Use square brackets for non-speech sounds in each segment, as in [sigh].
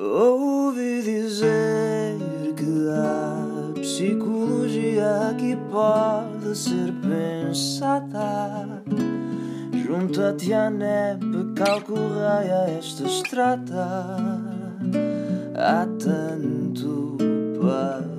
Ouvi dizer que a psicologia aqui pode ser pensada. Junta-te à NEP, calcorreia esta estrada. Há tanto para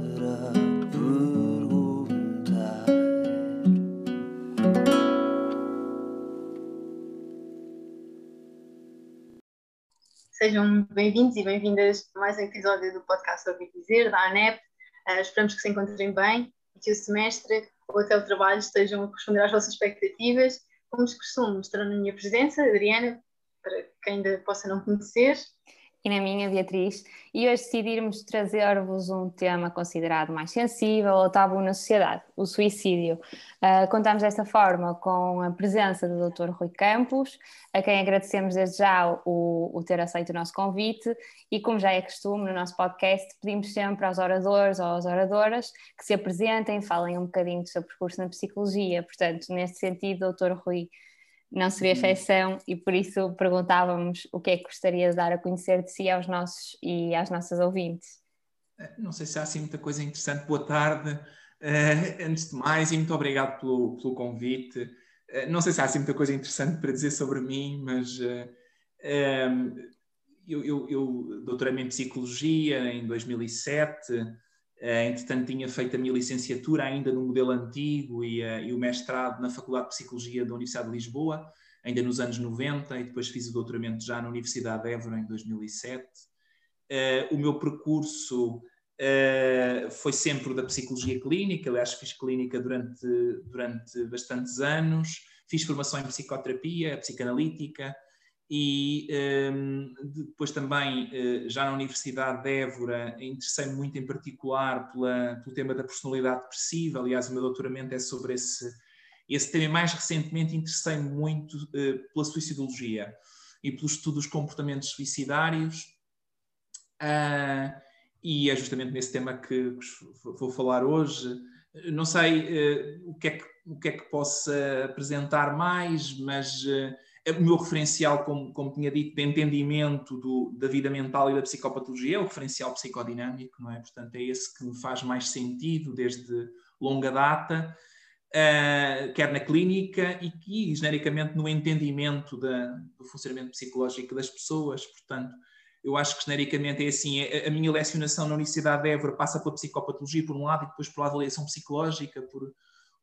Sejam bem-vindos e bem-vindas a mais um episódio do podcast Ouvi Dizer, da ANEP. Uh, esperamos que se encontrem bem e que o semestre ou até o trabalho estejam a corresponder às vossas expectativas. Como de costume, estarão na minha presença, Adriana, para quem ainda possa não conhecer, e na minha, Beatriz, e hoje decidirmos trazer-vos um tema considerado mais sensível ou tabu na sociedade, o suicídio. Uh, contamos desta forma com a presença do Dr. Rui Campos, a quem agradecemos desde já o, o ter aceito o nosso convite, e como já é costume no nosso podcast, pedimos sempre aos oradores ou às oradoras que se apresentem, falem um bocadinho do seu percurso na psicologia. Portanto, neste sentido, Dr. Rui, não seria uhum. exceção e por isso perguntávamos o que é que gostaria de dar a conhecer de si aos nossos e às nossas ouvintes. Eh, não sei se há assim muita coisa interessante. Boa tarde, uh, antes de mais, e muito obrigado pelo, pelo convite. Uh, não sei se há assim muita coisa interessante para dizer sobre mim, mas uh, um, eu, eu, eu doutorei em Psicologia em 2007. Entretanto, tinha feito a minha licenciatura ainda no modelo antigo e, uh, e, o mestrado na Faculdade de Psicologia da Universidade de Lisboa, ainda nos anos 90, e depois fiz o doutoramento já na Universidade de Évora em 2007. Uh, eh, o meu percurso foi sempre da psicologia clínica, aliás, fiz clínica durante, durante bastantes anos, fiz formação em psicoterapia, psicanalítica, e um, depois também, uh, já na Universidade de Évora, interessei-me muito em particular pela, pelo tema da personalidade depressiva, aliás o meu doutoramento é sobre esse, esse tema, mais recentemente interessei-me muito uh, pela suicidologia e pelo estudo dos comportamentos suicidários, uh, e é justamente nesse tema que vou falar hoje. Não sei o, que é que, o que é que posso apresentar mais, mas o meu referencial, como, como tinha dito, de entendimento do, da vida mental e da psicopatologia é o referencial psicodinâmico, não é? Portanto, é esse que me faz mais sentido desde longa data, uh, quer na clínica e, e genericamente no entendimento da, do funcionamento psicológico das pessoas. Portanto, eu acho que genericamente é assim, a, a minha lecionação na Universidade de Évora passa pela psicopatologia por um lado e depois pela avaliação psicológica, por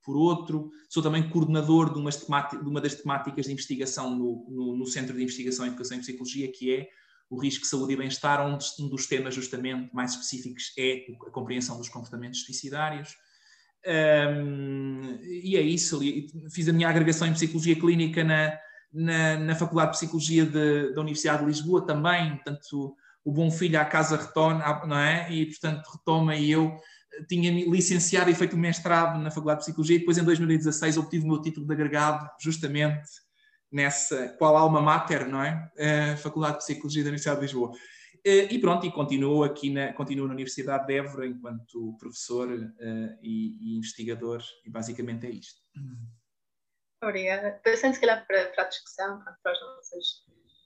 por outro. Sou também coordenador de, de uma das temáticas de investigação no, no, no, Centro de Investigação em Educação e Psicologia, que é o risco, saúde e bem-estar, onde um dos temas justamente mais específicos é a compreensão dos comportamentos suicidários. Um, e é isso, fiz a minha agregação em Psicologia Clínica na, na, na Faculdade de Psicologia de, da Universidade de Lisboa também, portanto, o bom filho à casa retoma, não é? E, portanto, retoma e eu tinha licenciado e feito mestrado na Faculdade de Psicologia e depois em 2016 obtive o meu título de agregado justamente nessa, qual alma mater, não é? A Faculdade de Psicologia da Universidade de Lisboa. Eh, e pronto, e continuo aqui na, continuo na Universidade de Évora enquanto professor uh, e, e, investigador, e basicamente é isto. Obrigada. Passando se calhar para, para a discussão, para as nossas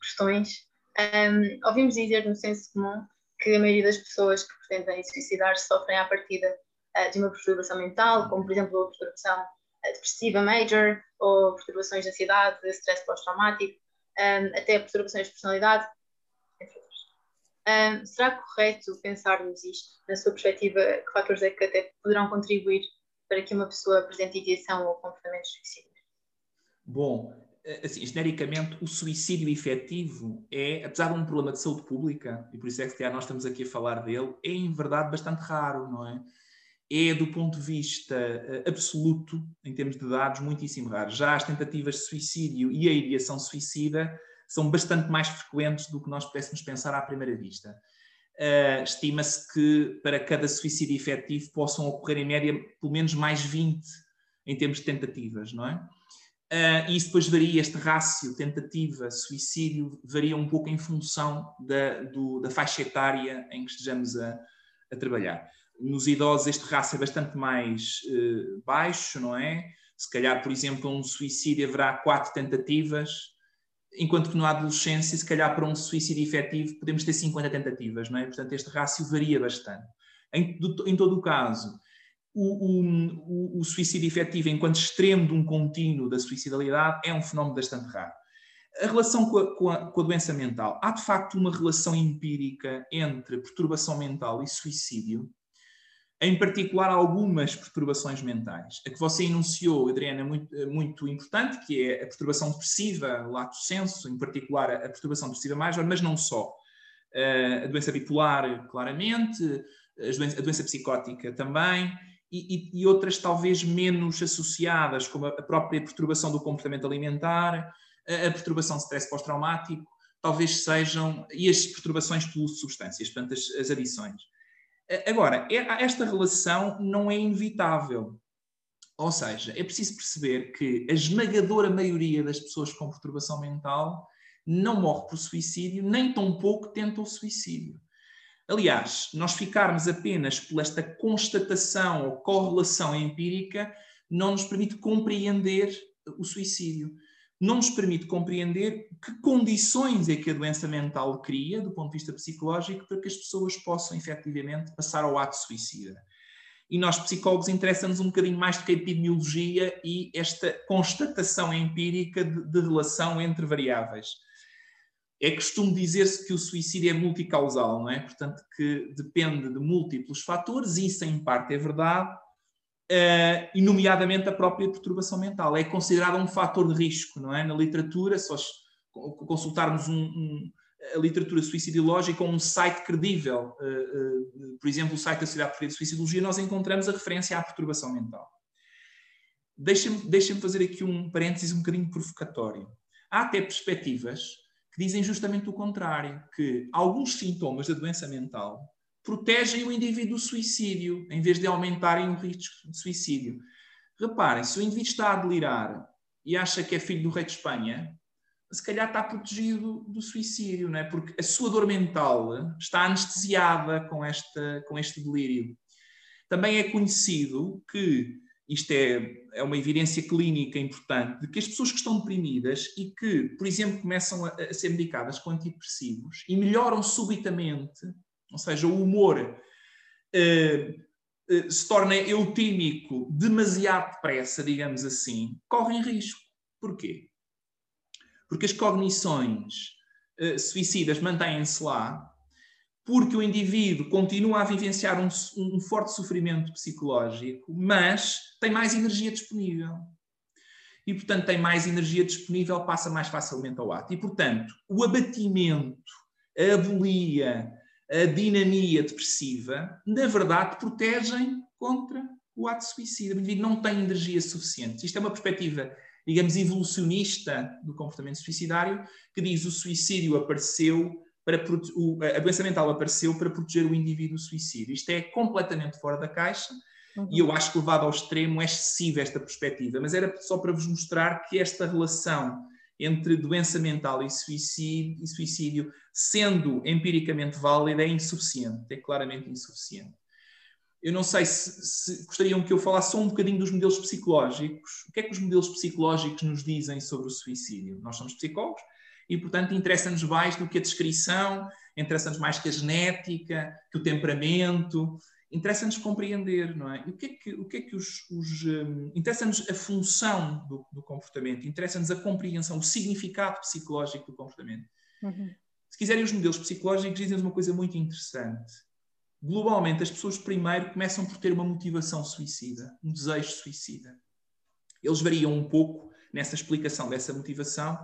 questões, um, ehm, ouvimos dizer no senso comum que a maioria das pessoas que pretendem suicidar sofrem à partida uh, de uma perturbação mental, como por exemplo a perturbação uh, depressiva major, ou perturbações de ansiedade, de stress pós-traumático, um, ehm, até perturbações de personalidade, entre outros. Ehm, será correto pensarmos isto? Na sua perspectiva, que fatores é que até poderão contribuir para que uma pessoa apresente ideação ou comportamento suicida? Bom, eh, assim, genericamente, o suicídio efetivo é, apesar de um problema de saúde pública, e por isso é que nós estamos aqui a falar dele, é em verdade bastante raro, não é? É, do ponto de vista uh, absoluto, em termos de dados, muitíssimo raro. Já as tentativas de suicídio e a ideação suicida são bastante mais frequentes do que nós pudéssemos pensar à primeira vista. Uh, Estima-se que para cada suicídio efetivo possam ocorrer, em média, pelo menos mais 20 em termos de tentativas, não é? Uh, e isso depois varia, este rácio tentativa-suicídio varia um pouco em função da, do, da faixa etária em que estejamos a, a, trabalhar. Nos idosos este rácio é bastante mais uh, baixo, não é? Se calhar, por exemplo, um suicídio haverá quatro tentativas enquanto que na adolescência, se calhar para um suicídio efetivo, podemos ter 50 tentativas, não é? Portanto, este rácio varia bastante. Em, em todo o caso, o, o, o, suicídio efetivo, enquanto extremo de um contínuo da suicidalidade, é um fenómeno bastante raro. A relação com a, com, a, com a, doença mental. Há de facto uma relação empírica entre perturbação mental e suicídio, em particular algumas perturbações mentais. A que você enunciou, Adriana, é muito, muito importante, que é a perturbação depressiva, lato senso, em particular a perturbação depressiva major, mas não só. A doença bipolar, claramente, a doença psicótica também, e, e, outras talvez menos associadas, como a própria perturbação do comportamento alimentar, a, perturbação de stress pós-traumático, talvez sejam, e as perturbações pelo substâncias, portanto, as, as adições. Agora, é, esta relação não é inevitável. Ou seja, é preciso perceber que a esmagadora maioria das pessoas com perturbação mental não morre por suicídio, nem tampouco tenta o suicídio. Aliás, nós ficarmos apenas por esta constatação ou correlação empírica não nos permite compreender o suicídio. Não nos permite compreender que condições é que a doença mental cria, do ponto de vista psicológico, para que as pessoas possam efetivamente passar ao ato suicida. E nós, psicólogos, interessa-nos um bocadinho mais do que a epidemiologia e esta constatação empírica de, de relação entre variáveis é costume dizer-se que o suicídio é multicausal, não é? Portanto, que depende de múltiplos fatores, e isso em parte é verdade, uh, e nomeadamente a própria perturbação mental. É considerado um fator de risco, não é? Na literatura, se nós consultarmos um, um, a literatura suicidológica ou um site credível, uh, uh, por exemplo, o site da Sociedade Portuguesa de Suicidologia, nós encontramos a referência à perturbação mental. Deixem fazer aqui um parênteses um bocadinho provocatório. Há até perspectivas que dizem justamente o contrário, que alguns sintomas da doença mental protegem o indivíduo do suicídio, em vez de aumentarem o risco de suicídio. Reparem, se o indivíduo está a delirar e acha que é filho do rei de Espanha, se calhar está protegido do suicídio, não é? porque a sua dor mental está anestesiada com, esta, com este delírio. Também é conhecido que isto é, é uma evidência clínica importante, de que as pessoas que estão deprimidas e que, por exemplo, começam a, a ser medicadas com antidepressivos e melhoram subitamente, ou seja, o humor uh, uh, se torna eutímico demasiado depressa, digamos assim, correm risco. Porquê? Porque as cognições uh, suicidas mantêm-se lá porque o indivíduo continua a vivenciar um, um, forte sofrimento psicológico, mas tem mais energia disponível. E, portanto, tem mais energia disponível, passa mais facilmente ao ato. E, portanto, o abatimento, a abolia, a dinamia depressiva, na verdade, protegem contra o ato suicida. O indivíduo não tem energia suficiente. Isto é uma perspectiva, digamos, evolucionista do comportamento suicidário, que diz o suicídio apareceu para o, a doença mental apareceu para proteger o indivíduo do suicídio. Isto é completamente fora da caixa uhum. e eu acho que levado ao extremo é excessiva esta perspectiva, mas era só para vos mostrar que esta relação entre doença mental e suicídio, e suicídio sendo empiricamente válida, é insuficiente, é claramente insuficiente. Eu não sei se, se, gostariam que eu falasse só um bocadinho dos modelos psicológicos. O que é que os modelos psicológicos nos dizem sobre o suicídio? Nós somos psicólogos, e, portanto, interessa-nos mais do que a descrição, interessa-nos mais que a genética, que o temperamento, interessa-nos compreender, não é? E o que é que, o que, é que os. os um, interessa-nos a função do, do comportamento, interessa-nos a compreensão, o significado psicológico do comportamento. Uhum. Se quiserem, os modelos psicológicos dizem-nos uma coisa muito interessante. Globalmente, as pessoas primeiro começam por ter uma motivação suicida, um desejo suicida. Eles variam um pouco nessa explicação dessa motivação,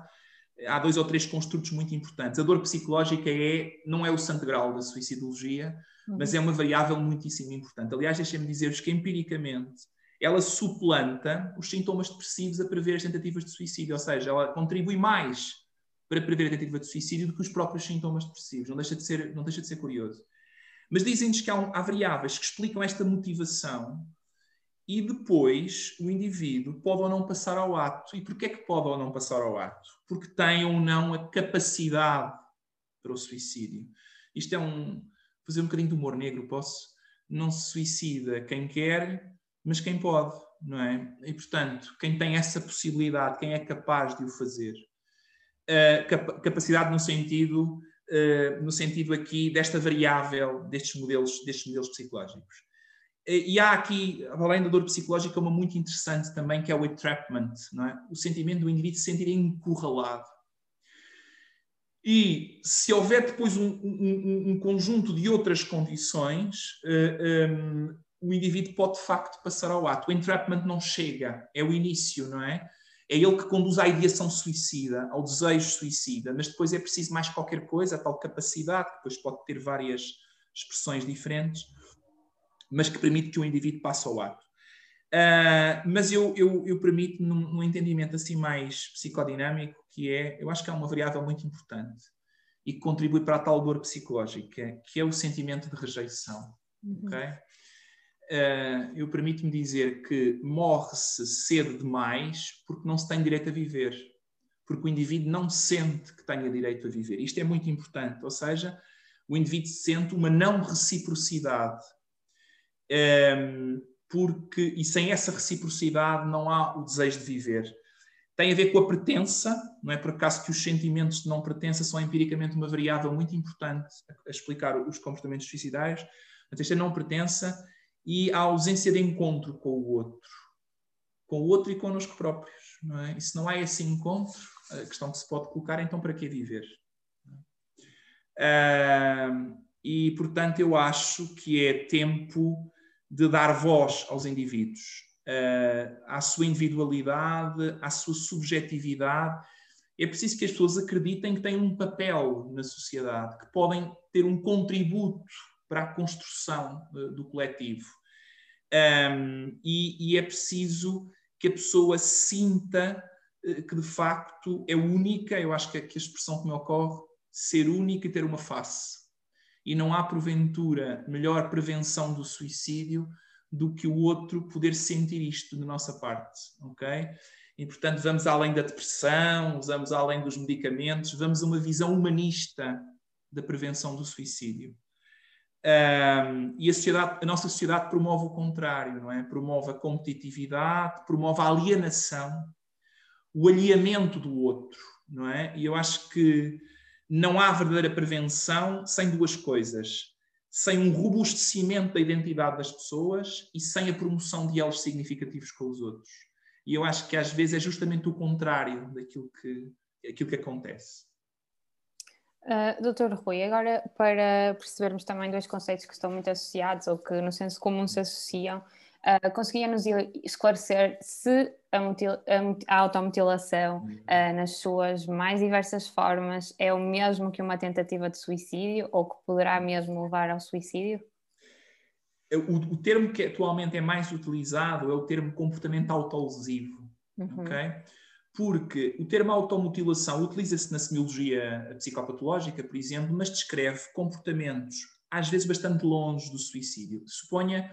há dois ou três construtos muito importantes. A dor psicológica é, não é o santo grau da suicidologia, uhum. mas é uma variável muitíssimo importante. Aliás, deixem-me dizer-vos que empiricamente ela suplanta os sintomas depressivos a prever as tentativas de suicídio, ou seja, ela contribui mais para prever a tentativa de suicídio do que os próprios sintomas depressivos. Não deixa de ser, não deixa de ser curioso. Mas dizem-nos que há, há variáveis que explicam esta motivação e depois o indivíduo pode ou não passar ao ato. E porquê é que pode ou não passar ao ato? Porque tem ou não a capacidade para o suicídio. Isto é um. fazer um bocadinho de humor negro, posso? Não se suicida quem quer, mas quem pode, não é? E portanto, quem tem essa possibilidade, quem é capaz de o fazer. uh, capacidade no sentido, uh, no sentido aqui desta variável destes modelos, destes modelos psicológicos. E há aqui, além da dor psicológica, uma muito interessante também, que é o entrapment, é? o sentimento do indivíduo se sentir encurralado. E se houver depois um, um, um conjunto de outras condições, uh, um, o indivíduo pode de facto passar ao ato. O entrapment não chega, é o início, não é? É ele que conduz à ideação suicida, ao desejo suicida, mas depois é preciso mais qualquer coisa, a tal capacidade, que depois pode ter várias expressões diferentes, mas que permite que o indivíduo passe ao ato. Uh, mas eu, eu, eu permito num, num, entendimento assim mais psicodinâmico, que é, eu acho que é uma variável muito importante e que contribui para a tal dor psicológica, que é o sentimento de rejeição. Uhum. Okay? Uh, eu permito-me dizer que morre-se cedo demais porque não se tem direito a viver, porque o indivíduo não sente que tenha direito a viver. Isto é muito importante, ou seja, o indivíduo sente uma não reciprocidade. Um, porque, e sem essa reciprocidade não há o desejo de viver. Tem a ver com a pertença, não é por acaso que os sentimentos de não pertença são empiricamente uma variável muito importante a explicar os comportamentos suicidários. Portanto, esta não pertença e a ausência de encontro com o outro, com o outro e connosco próprios. Não é? E se não há esse encontro, a questão que se pode colocar é então para que viver? Uh, e, portanto, eu acho que é tempo de dar voz aos indivíduos, uh, à sua individualidade, à sua subjetividade. É preciso que as pessoas acreditem que têm um papel na sociedade, que podem ter um contributo para a construção uh, do coletivo. Um, e, e, é preciso que a pessoa sinta uh, que de facto é única, eu acho que, que a expressão que me ocorre, ser única e ter uma face e não há, porventura, melhor prevenção do suicídio do que o outro poder sentir isto da nossa parte, ok? E, portanto, vamos além da depressão, vamos além dos medicamentos, vamos a uma visão humanista da prevenção do suicídio. Um, e a, sociedade, a nossa sociedade promove o contrário, não é? Promove a competitividade, promove a alienação, o alinhamento do outro, não é? E eu acho que não há verdadeira prevenção sem duas coisas: sem um robustecimento da identidade das pessoas e sem a promoção de elos significativos com os outros. E eu acho que às vezes é justamente o contrário daquilo que, aquilo que acontece. Uh, Doutor Rui, agora para percebermos também dois conceitos que estão muito associados ou que no senso comum se associam, uh, conseguia-nos esclarecer se a, mutil, a, a automutilação uh, nas suas mais diversas formas é o mesmo que uma tentativa de suicídio ou que poderá mesmo levar ao suicídio? O, o termo que atualmente é mais utilizado é o termo comportamento autolesivo, uhum. ok? Porque o termo automutilação utiliza-se na semiologia psicopatológica, por exemplo, mas descreve comportamentos às vezes bastante longe do suicídio. Suponha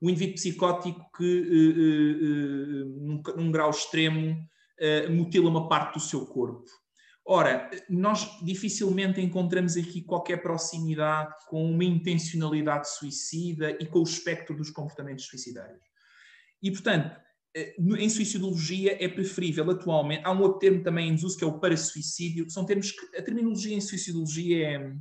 o indivíduo psicótico que, uh, uh, num, num, grau extremo, mutila uma parte do seu corpo. Ora, nós dificilmente encontramos aqui qualquer proximidade com uma intencionalidade suicida e com o espectro dos comportamentos suicidários. E, portanto, em suicidologia é preferível atualmente, há um outro termo também em uso que é o parasuicídio, são termos que a terminologia em suicidologia é,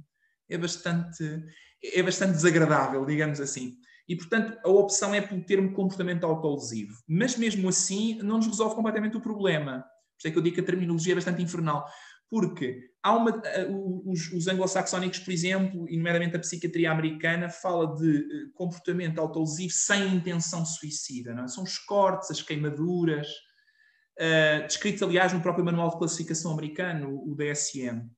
é, bastante, é bastante desagradável, digamos assim. E, portanto, a opção é pelo termo comportamento autolesivo. Mas, mesmo assim, não nos resolve completamente o problema. Por isso é que eu digo que a terminologia é bastante infernal. Porque há uma, eh, os, os anglo-saxónicos, por exemplo, e nomeadamente a psiquiatria americana, fala de eh, comportamento autolesivo sem intenção suicida. Não é? São os cortes, as queimaduras, uh, descritos, aliás, no próprio Manual de Classificação americano, o DSM.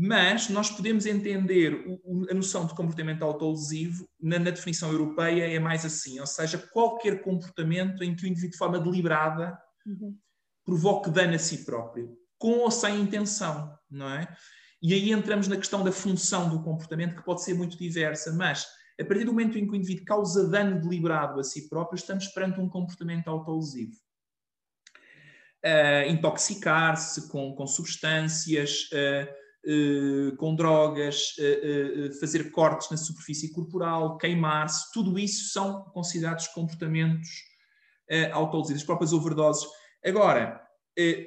Mas nós podemos entender a noção de comportamento autolesivo na, na, definição europeia é mais assim, ou seja, qualquer comportamento em que o indivíduo de forma deliberada uhum. provoque dano a si próprio, com ou sem intenção, não é? E aí entramos na questão da função do comportamento, que pode ser muito diversa, mas a partir do momento em que o indivíduo causa dano deliberado a si próprio, estamos perante um comportamento autolesivo. Uh, intoxicar-se com, com substâncias, uh, com drogas, uh, fazer cortes na superfície corporal, queimar-se, tudo isso são considerados comportamentos autolesivos, as próprias overdoses. Agora, é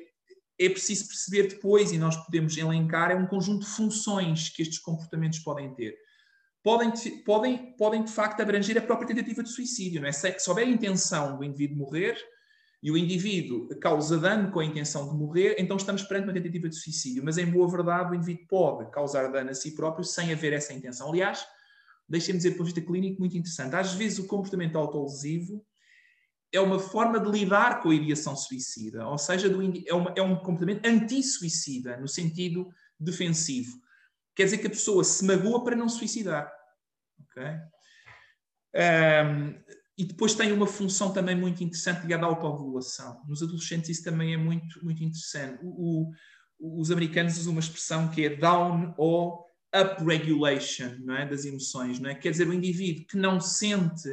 é preciso perceber depois, e nós podemos elencar, é um conjunto de funções que estes comportamentos podem ter. Podem, podem, podem de facto abranger a própria tentativa de suicídio, não é? Se, se houver a intenção do indivíduo morrer e o indivíduo causa dano com a intenção de morrer, então estamos perante uma tentativa de suicídio. Mas, em boa verdade, o indivíduo pode causar dano a si próprio sem haver essa intenção. Aliás, deixem-me dizer, de vista clínico, muito interessante. Às vezes, o comportamento autolesivo é uma forma de lidar com a ideação suicida, ou seja, é, uma, é um comportamento anti-suicida, no sentido defensivo. Quer dizer que a pessoa se magoa para não suicidar. Okay? Um, e depois tem uma função também muito interessante ligada à autovulação. Nos adolescentes isso também é muito, muito interessante. O, o, os americanos usam uma expressão que é down ou upregulation não é? das emoções. Não é? Quer dizer, o indivíduo que não sente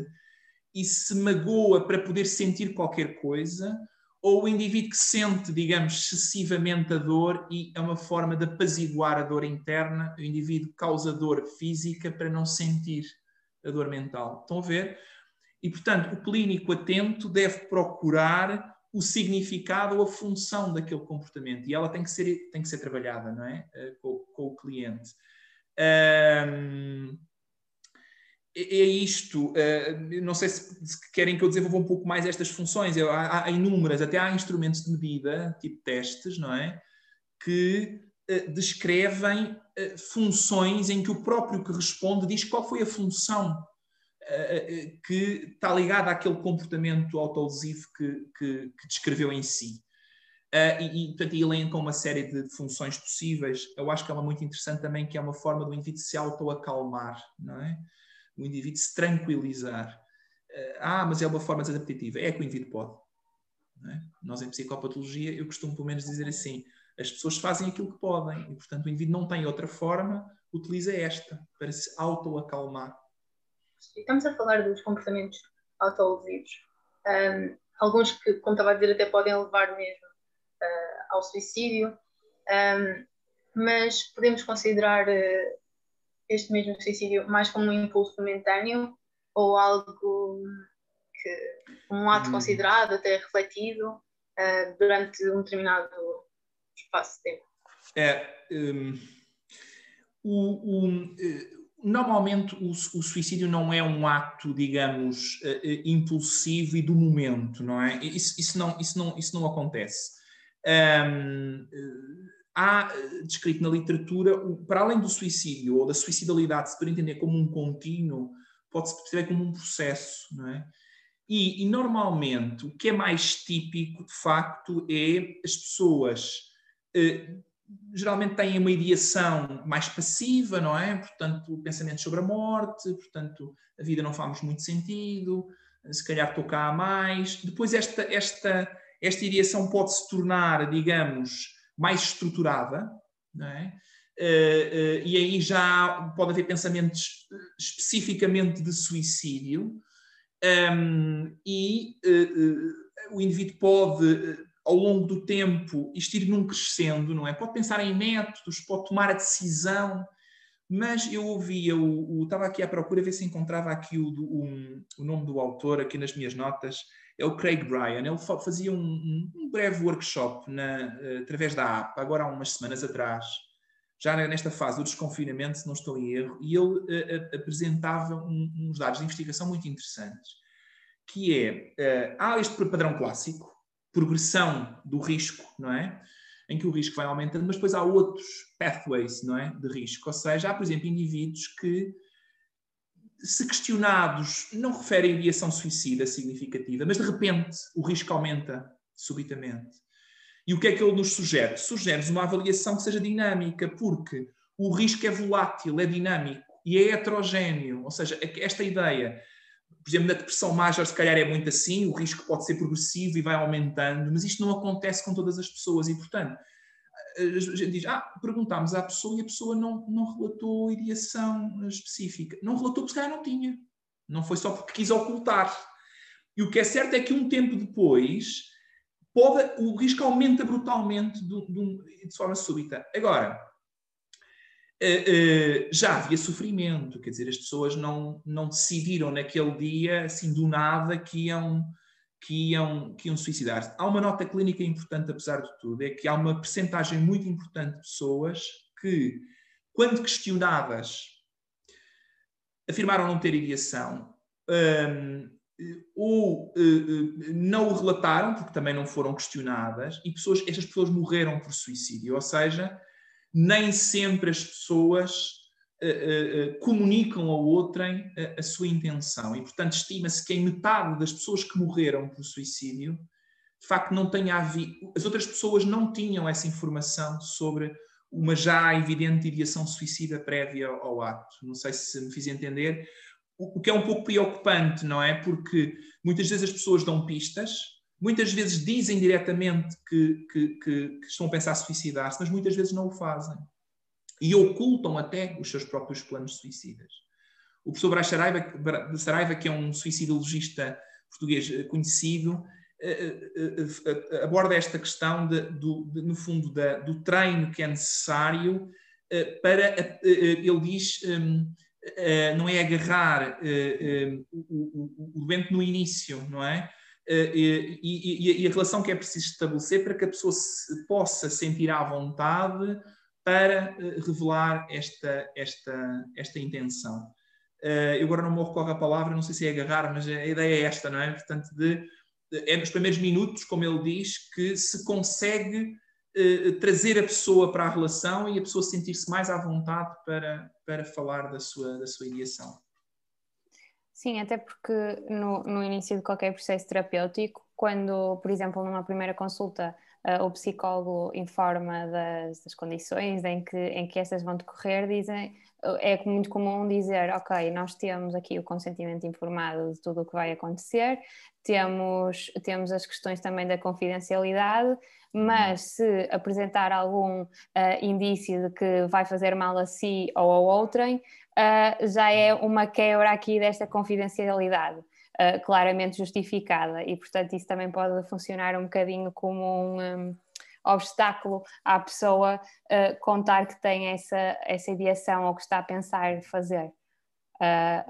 e se magoa para poder sentir qualquer coisa, ou o indivíduo que sente, digamos, excessivamente a dor e é uma forma de apaziguar a dor interna, o indivíduo causa dor física para não sentir a dor mental. Estão a ver? E, portanto, o clínico atento deve procurar o significado ou a função daquele comportamento e ela tem que ser, tem que ser trabalhada não é? Eh, com, com o cliente. Um, é, é isto. Uh, não sei se, querem que eu desenvolva um pouco mais estas funções. Há, inúmeras, até há instrumentos de medida, tipo testes, não é? Que uh, descrevem funções em que o próprio que responde diz qual foi a função que está ligada àquele comportamento autolesivo que, que, que descreveu em si. Uh, e, e, portanto, elenca uma série de funções possíveis. Eu acho que é uma muito interessante também, que é uma forma do indivíduo se autoacalmar, não é? o indivíduo se tranquilizar. Eh, ah, mas é uma forma desadaptativa. É que o indivíduo pode. É? Nós, em psicopatologia, eu costumo pelo menos dizer assim: as pessoas fazem aquilo que podem e, portanto, o indivíduo não tem outra forma, utiliza esta para se autoacalmar. Estamos a falar dos comportamentos autolesivos. Um, alguns que, como estava a dizer, até podem levar mesmo uh, ao suicídio, um, mas podemos considerar uh, este mesmo suicídio mais como um impulso momentâneo ou algo que um ato hum. considerado, até refletido uh, durante um determinado espaço de tempo? É, um, o, o, eh, normalmente o, o, suicídio não é um ato, digamos, uh, impulsivo e do momento, não é? Isso, isso, não, isso, não, isso não acontece. Um, há eh, descrito na literatura, para além do suicídio ou da suicidalidade, se puder entender como um contínuo, pode-se perceber como um processo, não é? E, e, normalmente o que é mais típico, de facto, é as pessoas eh, geralmente têm uma ideação mais passiva, não é? Portanto, pensamentos sobre a morte, portanto, a vida não faz muito sentido, se calhar tocar mais. Depois esta, esta, esta ideação pode se tornar, digamos, mais estruturada, não é? Uh, uh, e aí já pode haver pensamentos especificamente de suicídio, um, e uh, o indivíduo pode, ao longo do tempo, isto ir num crescendo, não é? Pode pensar em métodos, pode tomar a decisão, mas eu ouvia, o, estava aqui à procura ver se encontrava aqui o, o, o nome do autor aqui nas minhas notas, é o Craig Bryan. Ele fazia um, um breve workshop na, uh, através da app, agora há umas semanas atrás, já nesta fase do desconfinamento, se não estou em erro, e ele uh, apresentava um, uns dados de investigação muito interessantes, que é, uh, há este padrão clássico, progressão do risco, não é? Em que o risco vai aumentando, mas depois há outros pathways, não é? De risco. Ou seja, há, por exemplo, indivíduos que se questionados, não referem ideação suicida significativa, mas de repente o risco aumenta subitamente. E o que é que ele nos sugere? Sugere-nos uma avaliação que seja dinâmica, porque o risco é volátil, é dinâmico e é heterogéneo. Ou seja, esta ideia, por exemplo, na depressão major, se calhar é muito assim, o risco pode ser progressivo e vai aumentando, mas isto não acontece com todas as pessoas e, portanto, a gente diz, ah, perguntámos à pessoa e a pessoa não, não relatou ideação específica. Não relatou porque se calhar não tinha. Não foi só porque quis ocultar. E o que é certo é que um tempo depois pode, o risco aumenta brutalmente de, de, de forma súbita. Agora, já havia sofrimento, quer dizer, as pessoas não, não decidiram naquele dia, assim, do nada, que iam, que iam, que iam suicidar-se. Há uma nota clínica importante, apesar de tudo, é que há uma percentagem muito importante de pessoas que, quando questionadas, afirmaram não ter ideação, um, ou uh, não o relataram, porque também não foram questionadas, e pessoas, estas pessoas morreram por suicídio. Ou seja, nem sempre as pessoas uh, uh, comunicam ao outrem a, a, sua intenção. E, portanto, estima-se que em metade das pessoas que morreram por suicídio, de facto, não tenha havido. As outras pessoas não tinham essa informação sobre uma já evidente ideação suicida prévia ao ato. Não sei se me fiz entender o que é um pouco preocupante, não é? Porque muitas vezes as pessoas dão pistas, muitas vezes dizem diretamente que, que, que, que estão a pensar suicidar-se, mas muitas vezes não o fazem. E ocultam até os seus próprios planos suicidas. O professor Braz Saraiva, Saraiva, que é um suicidologista português eh, conhecido, eh, eh, aborda esta questão, de, do, de, no fundo, da, do treino que é necessário para. Ele diz uh, não é agarrar uh, o, o, doente no início, não é? E, e, e, a relação que é preciso estabelecer para que a pessoa se, possa sentir à vontade para revelar esta, esta, esta intenção. eu agora não me recorro a palavra, não sei se é agarrar, mas a ideia é esta, não é? Portanto, de, é nos primeiros minutos, como ele diz, que se consegue eh, trazer a pessoa para a relação e a pessoa sentir-se mais à vontade para, para falar da sua, da sua ideação. Sim, até porque no, no início de qualquer processo terapêutico, quando, por exemplo, numa primeira consulta, uh, o psicólogo informa das, das, condições em que, em que essas vão decorrer, dizem, é muito comum dizer, ok, nós temos aqui o consentimento informado de tudo o que vai acontecer, temos, temos as questões também da confidencialidade, mas se apresentar algum uh, indício de que vai fazer mal a si ou a outrem, uh, já é uma quebra aqui desta confidencialidade. Uh, claramente justificada e portanto isso também pode funcionar um bocadinho como um, um obstáculo à pessoa contar que tem essa, essa ideação ou que está a pensar fazer a,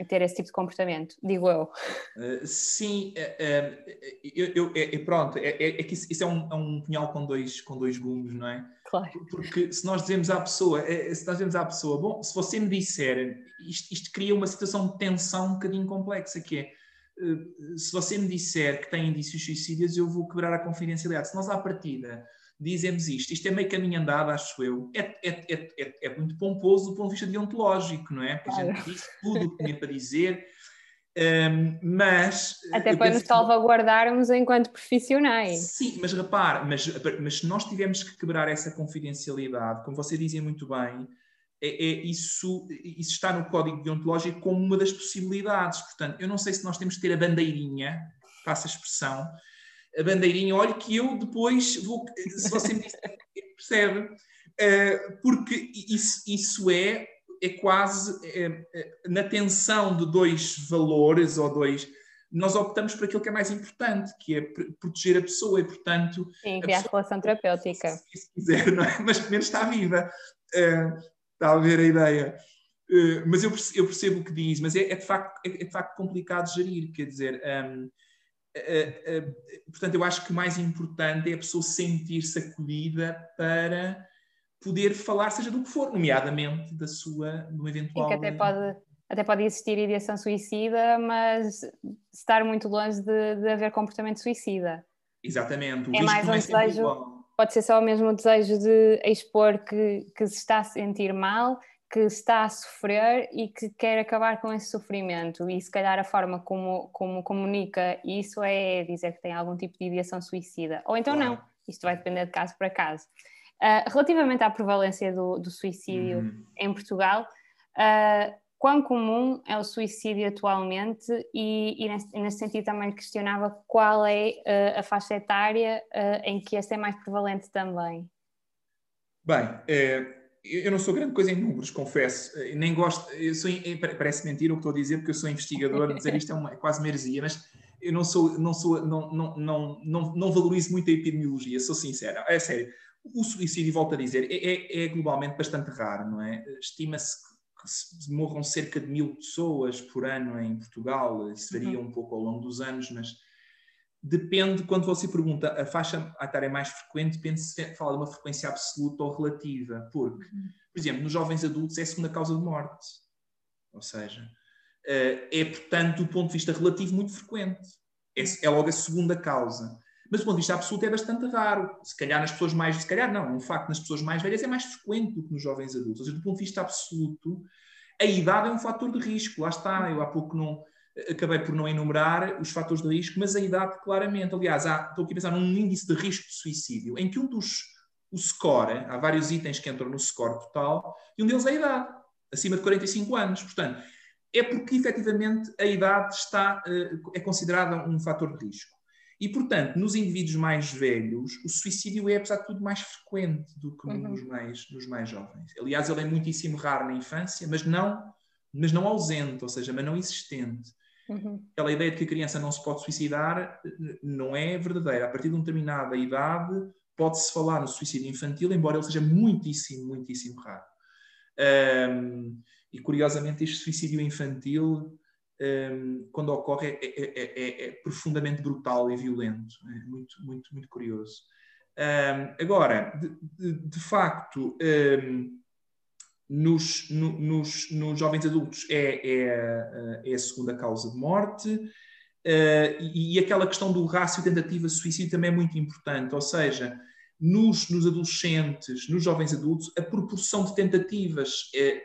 a, ter esse tipo de comportamento, digo eu. Uh, sim, uh, eu, eu, é, pronto, é, é, é que isso, isso é, um, é, um, punhal com dois, com dois gumes, não é? Claro. Porque se nós dizemos à pessoa, se nós dizemos à pessoa, bom, se você me disser, isto, isto cria uma situação de tensão um bocadinho complexa, que é, se você me disser que tem indícios suicídios, eu vou quebrar a confidencialidade. Se nós à partida dizemos isto. Isto é meio caminho andado, acho eu. É, é, é, é, é muito pomposo do ponto de vista deontológico, não é? Porque claro. a gente disse tudo o que tinha para dizer, um, mas... Até para nos salvaguardarmos enquanto profissionais. Sim, mas repare, mas, mas se nós tivermos que quebrar essa confidencialidade, como você dizia muito bem, é, é, isso, isso está no código deontológico como uma das possibilidades. Portanto, eu não sei se nós temos que ter a bandeirinha, passa a expressão, a bandeirinha, olha que eu depois vou, se você me disse, [laughs] percebe? Uh, porque isso, isso é, é quase é, é, na tensão de dois valores ou dois. Nós optamos por aquilo que é mais importante, que é proteger a pessoa e, portanto. Sim, criar pessoa, relação terapêutica. Se, se quiser, não é? Mas pelo menos está viva. Uh, está a ver a ideia. Mas eu percebo, eu percebo, o que diz, mas é, é de, facto, é, é, de facto complicado gerir, quer dizer. Um, uh, portanto, eu acho que o mais importante é a pessoa sentir-se acolhida para poder falar, seja do que for, nomeadamente da sua, do eventual. E que até pode, até pode existir ideação suicida, mas estar muito longe de, de haver comportamento suicida. Exatamente. O é mais um é desejo, pode ser só o mesmo desejo de expor que, que se está a sentir mal que está a sofrer e que quer acabar com esse sofrimento. E se calhar a forma como, como comunica isso é dizer que tem algum tipo de ideação suicida. Ou então claro. não, isto vai depender de caso para caso. Uh, relativamente à prevalência do, do suicídio uhum. em Portugal, uh, quão comum é o suicídio atualmente e, e, nesse, nesse, sentido também questionava qual é uh, a faixa etária em que este é mais prevalente também. Bem, é eu não sou grande coisa em números, confesso, nem gosto, sou, parece mentira o que estou a dizer, porque eu sou investigador, dizer isto é, uma, é quase uma heresia, mas eu não sou, não sou, não, não, não, não, não valorizo muito a epidemiologia, sou sincero, é sério. O suicídio, volto a dizer, é, é, é globalmente bastante raro, não é? Estima-se que morram cerca de mil pessoas por ano em Portugal, isso varia uhum. um pouco ao longo dos anos, mas depende, quando você pergunta a faixa etária mais frequente, depende se fala de uma frequência absoluta ou relativa, porque, por exemplo, nos jovens adultos é a segunda causa de morte. Ou seja, eh, é, portanto, do ponto de vista relativo, muito frequente. É, é logo a segunda causa. Mas do ponto de vista absoluto é bastante raro. Se calhar nas pessoas mais. Se calhar não, um facto nas pessoas mais velhas é mais frequente do que nos jovens adultos. Ou seja, do ponto de vista absoluto, a idade é um fator de risco. Lá está, eu há pouco não. Acabei por não enumerar os fatores de risco, mas a idade claramente. Aliás, há, estou aqui a pensar num índice de risco de suicídio, em que um dos. O score, há vários itens que entram no score total, e um deles é a idade, acima de 45 anos. Portanto, é porque efetivamente a idade está, eh, é considerada um fator de risco. E, portanto, nos indivíduos mais velhos, o suicídio é, apesar de tudo, mais frequente do que uhum. nos, mais, nos mais jovens. Aliás, ele é muitíssimo raro na infância, mas não, mas não ausente, ou seja, mas não existente. Uhum. Aquela ideia de que a criança não se pode suicidar não é verdadeira. A partir de uma determinada idade, pode-se falar no suicídio infantil, embora ele seja muitíssimo, muitíssimo raro. Um, e, curiosamente, este suicídio infantil um, quando ocorre, é, é, é, é, profundamente brutal e violento. É muito, muito, muito curioso. Um, agora, de, de, de facto, um, nos, no, nos, nos, jovens adultos é, é, é, a segunda causa de morte. Uh, e, e, aquela questão do rácio tentativa-suicídio também é muito importante, ou seja, nos, nos, adolescentes, nos jovens adultos, a proporção de tentativas é,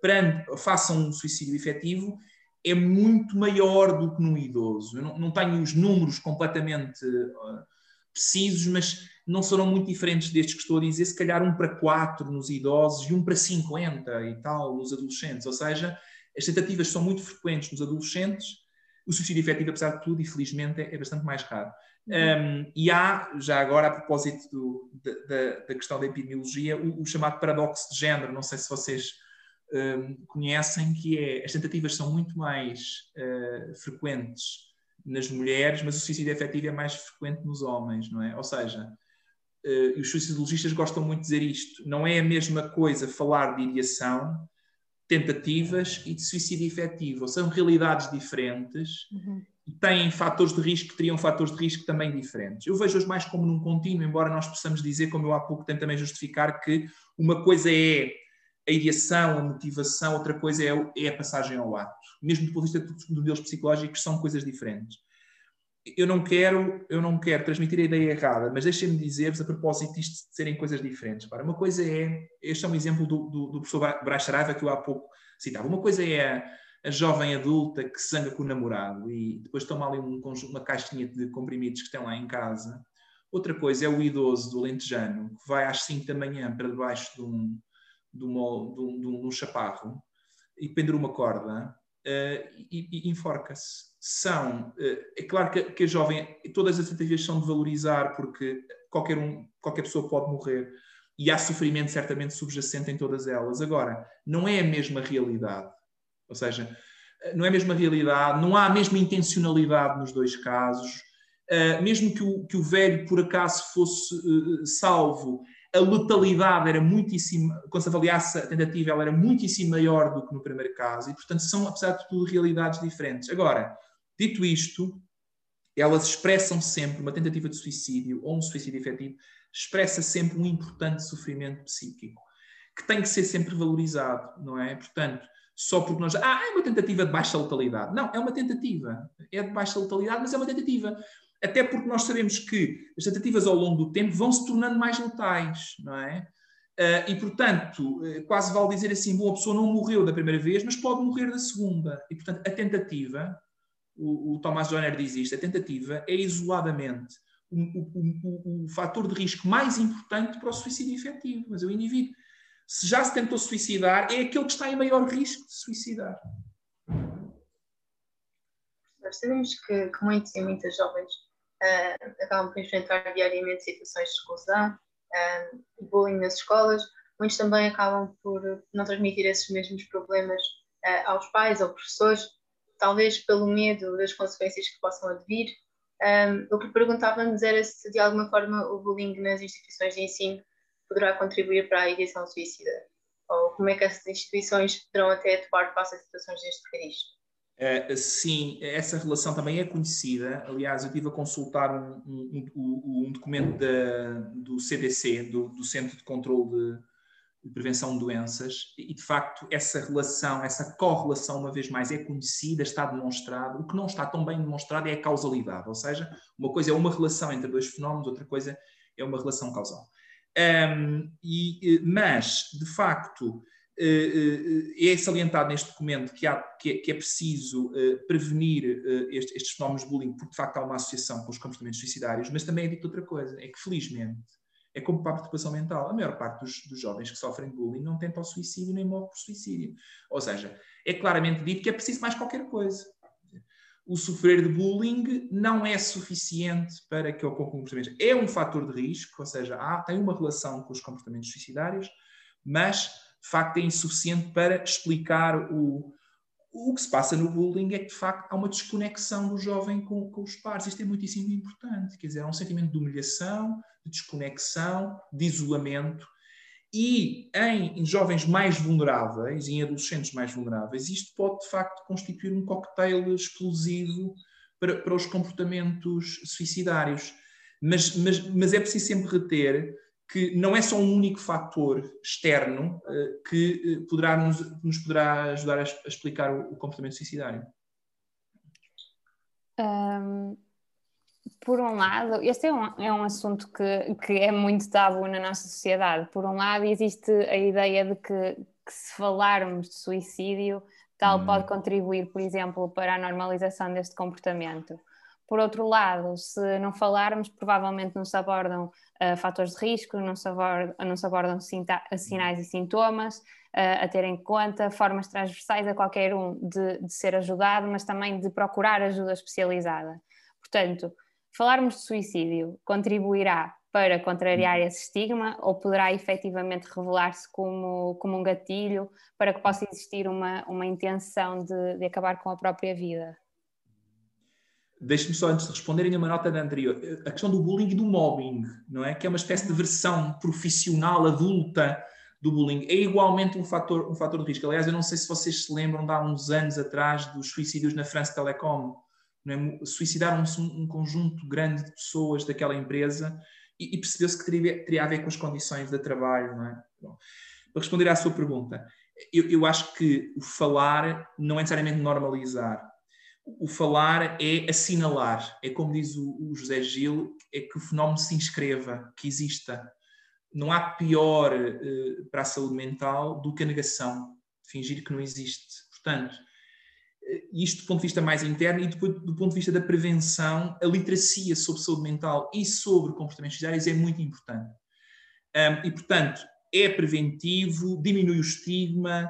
perante, façam um suicídio efetivo é muito maior do que no idoso. Eu não, não tenho os números completamente uh, precisos, mas não serão muito diferentes destes que estou a dizer, se calhar um para 4 nos idosos e um para 50 e tal nos adolescentes. Ou seja, as tentativas são muito frequentes nos adolescentes, o suicídio efetivo, apesar de tudo, infelizmente, é, bastante mais raro. Uhum. Um, e há, já agora, a propósito do, da, da, questão da epidemiologia, o, o chamado paradoxo de género, não sei se vocês um, conhecem, que é as tentativas são muito mais uh, frequentes nas mulheres, mas o suicídio efetivo é mais frequente nos homens, não é? Ou seja, uh, os suicidologistas gostam muito de dizer isto, não é a mesma coisa falar de ideação, tentativas e de suicídio efetivo, são realidades diferentes uhum. e têm fatores de risco, teriam fatores de risco também diferentes. Eu vejo-os mais como num contínuo, embora nós possamos dizer, como eu há pouco tento também justificar, que uma coisa é a ideação, a motivação, outra coisa é, é a passagem ao ato. Mesmo do ponto de vista dos modelos psicológicos, são coisas diferentes. Eu não quero, eu não quero transmitir a ideia errada, mas deixem-me dizer-vos a propósito disto de serem coisas diferentes. Para uma coisa é, este é um exemplo do, do, do professor Brás Saraiva que eu há pouco citava. Uma coisa é a, jovem adulta que se zanga com o namorado e depois toma ali um, uma caixinha de comprimidos que tem lá em casa. Outra coisa é o idoso do Lentejano que vai às 5 da manhã para debaixo de um, de, uma, de, um, de um chaparro e pendura uma corda uh, e, e enforca-se. São, uh, é claro que, a jovem, todas as tentativas são de valorizar porque qualquer, um, qualquer pessoa pode morrer e há sofrimento certamente subjacente em todas elas. Agora, não é a mesma realidade. Ou seja, não é a mesma realidade, não há a mesma intencionalidade nos dois casos. Uh, mesmo que o, que o velho, por acaso, fosse salvo, a letalidade era muitíssimo, quando se avaliasse a tentativa, ela era muitíssimo maior do que no primeiro caso, e portanto são, apesar de tudo, realidades diferentes. Agora, dito isto, elas expressam sempre, uma tentativa de suicídio ou um suicídio efetivo, expressa sempre um importante sofrimento psíquico, que tem que ser sempre valorizado, não é? Portanto, só porque nós. Ah, é uma tentativa de baixa letalidade. Não, é uma tentativa. É de baixa letalidade, mas é uma tentativa até porque nós sabemos que as tentativas ao longo do tempo vão se tornando mais letais, não é? Uh, e, portanto, uh, quase vale dizer assim: bom, a pessoa não morreu da primeira vez, mas pode morrer da segunda. E, portanto, a tentativa, o, o Thomas Joyner diz isto, a tentativa é isoladamente o, fator de risco mais importante para o suicídio efetivo. Mas o indivíduo, se já se tentou suicidar, é aquele que está em maior risco de suicidar. Nós sabemos que, que muitos e muitas jovens uh, acabam por enfrentar diariamente situações de exclusão e uh, bullying nas escolas. Muitos também acabam por não transmitir esses mesmos problemas uh, aos pais ou professores, talvez pelo medo das consequências que possam advir. Um, o que perguntávamos era se de alguma forma o bullying nas instituições de ensino poderá contribuir para a edição suicida, ou como é que essas instituições poderão até atuar face a situações deste cariz. Uh, sim, essa relação também é conhecida. Aliás, eu estive a consultar um, um, um, um documento da, do CDC, do, do Centro de Controlo de, Prevenção de Doenças, e de facto essa relação, essa correlação, uma vez mais, é conhecida, está demonstrado. O que não está tão bem demonstrado é a causalidade, ou seja, uma coisa é uma relação entre dois fenómenos, outra coisa é uma relação causal. e, mas, de facto, eh, eh, é salientado neste documento que, há, que, é, que é preciso eh, prevenir estes, estes, fenómenos de bullying, porque de facto há uma associação com os comportamentos suicidários, mas também é dito outra coisa, é que felizmente, é como para a preocupação mental, a maior parte dos, dos jovens que sofrem bullying não tenta o suicídio nem morre por suicídio. Ou seja, é claramente dito que é preciso mais qualquer coisa. O sofrer de bullying não é suficiente para que ocorra comportamentos. É um fator de risco, ou seja, há, tem uma relação com os comportamentos suicidários, mas de facto é insuficiente para explicar o, o que se passa no bullying é que de facto há uma desconexão do jovem com, com, os pares. Isto é muitíssimo importante, quer dizer, há um sentimento de humilhação, de desconexão, de isolamento. E em, em jovens mais vulneráveis, em adolescentes mais vulneráveis, isto pode de facto constituir um cocktail explosivo para, para os comportamentos suicidários. Mas, mas, mas é preciso sempre reter que não é só um único fator externo uh, que uh, poderá nos, nos, poderá ajudar a, a explicar o, o, comportamento suicidário. Um, por um lado, este é um, é um assunto que, que é muito tabu na nossa sociedade. Por um lado, existe a ideia de que, que se falarmos de suicídio, tal hum. pode contribuir, por exemplo, para a normalização deste comportamento. Por outro lado, se não falarmos, provavelmente não se abordam uh, fatores de risco, não se abordam, não se abordam sinais e sintomas uh, a ter em conta, formas transversais a qualquer um de, de ser ajudado, mas também de procurar ajuda especializada. Portanto, falarmos de suicídio contribuirá para contrariar uhum. esse estigma ou poderá efetivamente revelar-se como, como um gatilho para que possa existir uma, uma intenção de, de acabar com a própria vida? Deixe-me só, antes de responder, ainda uma nota da anterior. A questão do bullying e do mobbing, não é? Que é uma espécie de versão profissional, adulta do bullying. É igualmente um fator, um fator de risco. Aliás, eu não sei se vocês se lembram de há uns anos atrás dos suicídios na France Telecom. É? Suicidaram-se um, um, conjunto grande de pessoas daquela empresa e, e percebeu-se que teria, teria, a ver com as condições de trabalho, não é? Bom, para responder à sua pergunta, eu, eu acho que o falar não é necessariamente normalizar o falar é assinalar, é como diz o, o, José Gil, é que o fenómeno se inscreva, que exista. Não há pior uh, para a saúde mental do que a negação, fingir que não existe. Portanto, eh, isto do ponto de vista mais interno e depois do ponto de vista da prevenção, a literacia sobre saúde mental e sobre comportamentos sociais é muito importante. Um, e, portanto, é preventivo, diminui o estigma,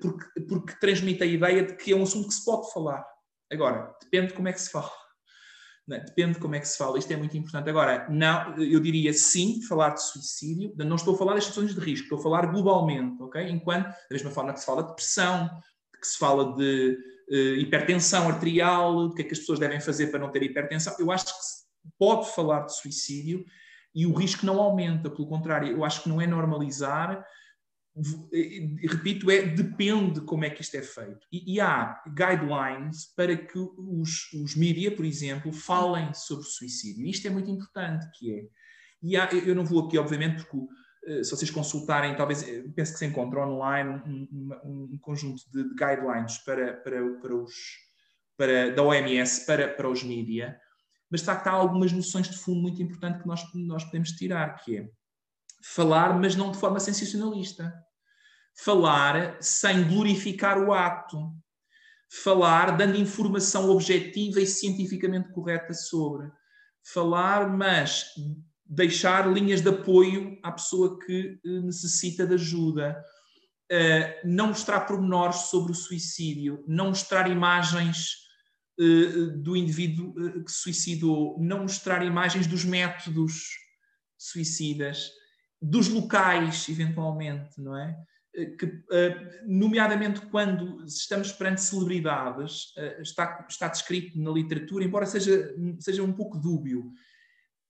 porque, porque transmite a ideia de que é um assunto que se pode falar. Agora, depende de como é que se fala. É? depende de como é que se fala, isto é muito importante. Agora, não, eu diria sim, falar de suicídio, não estou a falar das situações de risco, estou a falar globalmente, ok? Enquanto, da mesma forma que se fala de pressão, que se fala de uh, hipertensão arterial, o que é que as pessoas devem fazer para não ter hipertensão, eu acho que se pode falar de suicídio e o risco não aumenta, pelo contrário, eu acho que não é normalizar repito, é depende como é que isto é feito. E, e há guidelines para que os, os mídia, por exemplo, falem sobre suicídio. E isto é muito importante, que é. E há, eu não vou aqui, obviamente, porque eh, se vocês consultarem, talvez, eh, penso que se encontra online um, um, um conjunto de, de, guidelines para, para, para os, para, da OMS para, para os mídia, mas de facto há algumas noções de fundo muito importantes que nós, nós podemos tirar, que é falar, mas não de forma sensacionalista falar sem glorificar o ato, falar dando informação objetiva e cientificamente correta sobre, falar, mas deixar linhas de apoio à pessoa que eh, necessita de ajuda, uh, não mostrar pormenores sobre o suicídio, não mostrar imagens uh, do indivíduo que se suicidou, não mostrar imagens dos métodos suicidas, dos locais, eventualmente, não é? Que, eh, nomeadamente quando estamos perante celebridades, eh, está, está descrito na literatura, embora seja, seja um pouco dúbio,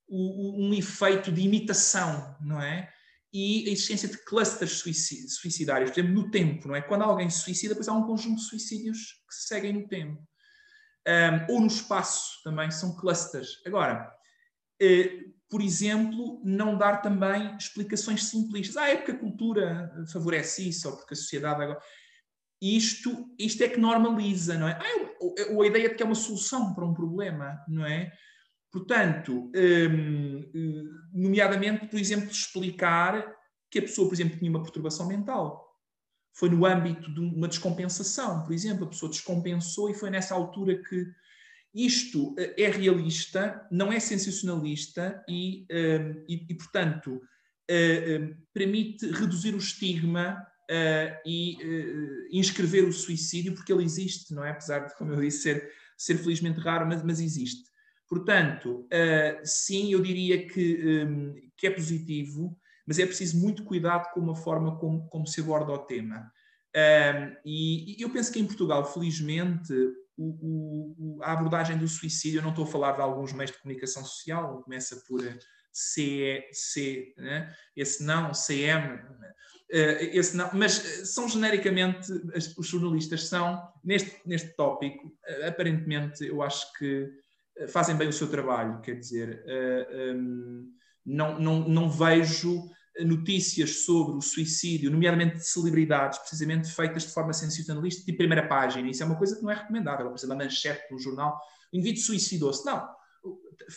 um efeito de imitação, não é? e a existência de clusters suicidários, por exemplo, no tempo, não é? Quando alguém se suicida, depois há um conjunto de suicídios que se seguem no tempo. Um, ou no espaço também, são clusters. Agora, eh, por exemplo, não dar também explicações simplistas. Ah, é porque a cultura favorece isso, ou porque a sociedade agora. Isto, isto é que normaliza, não é? Ah, ou a ideia de que é uma solução para um problema, não é? Portanto, hum, nomeadamente, por exemplo, explicar que a pessoa, por exemplo, tinha uma perturbação mental. Foi no âmbito de uma descompensação, por exemplo, a pessoa descompensou e foi nessa altura que isto eh, é realista, não é sensacionalista e, hum, e, e portanto, eh, hum, permite reduzir o estigma uh, e inscrever o suicídio, porque ele existe, não é? Apesar de, como eu disse, ser, ser felizmente raro, mas, mas existe. Portanto, sim, eu diria que, um, que é positivo, mas é preciso muito cuidado com a forma como, como se aborda o tema. E, eu penso que em Portugal, felizmente, o, o, a abordagem do suicídio, eu não estou a falar de alguns meios de comunicação social, começa por C, C né? esse não, CM, Uh, esse não, mas eh, são genericamente, os jornalistas são, neste, neste tópico, uh, aparentemente, eu acho que fazem bem o seu trabalho, quer dizer, um, não, não, não vejo notícias sobre o suicídio, nomeadamente de celebridades, precisamente feitas de forma sensacionalista, de primeira página. Isso é uma coisa que não é recomendável. Por exemplo, a manchete do jornal, o indivíduo suicidou-se. Não,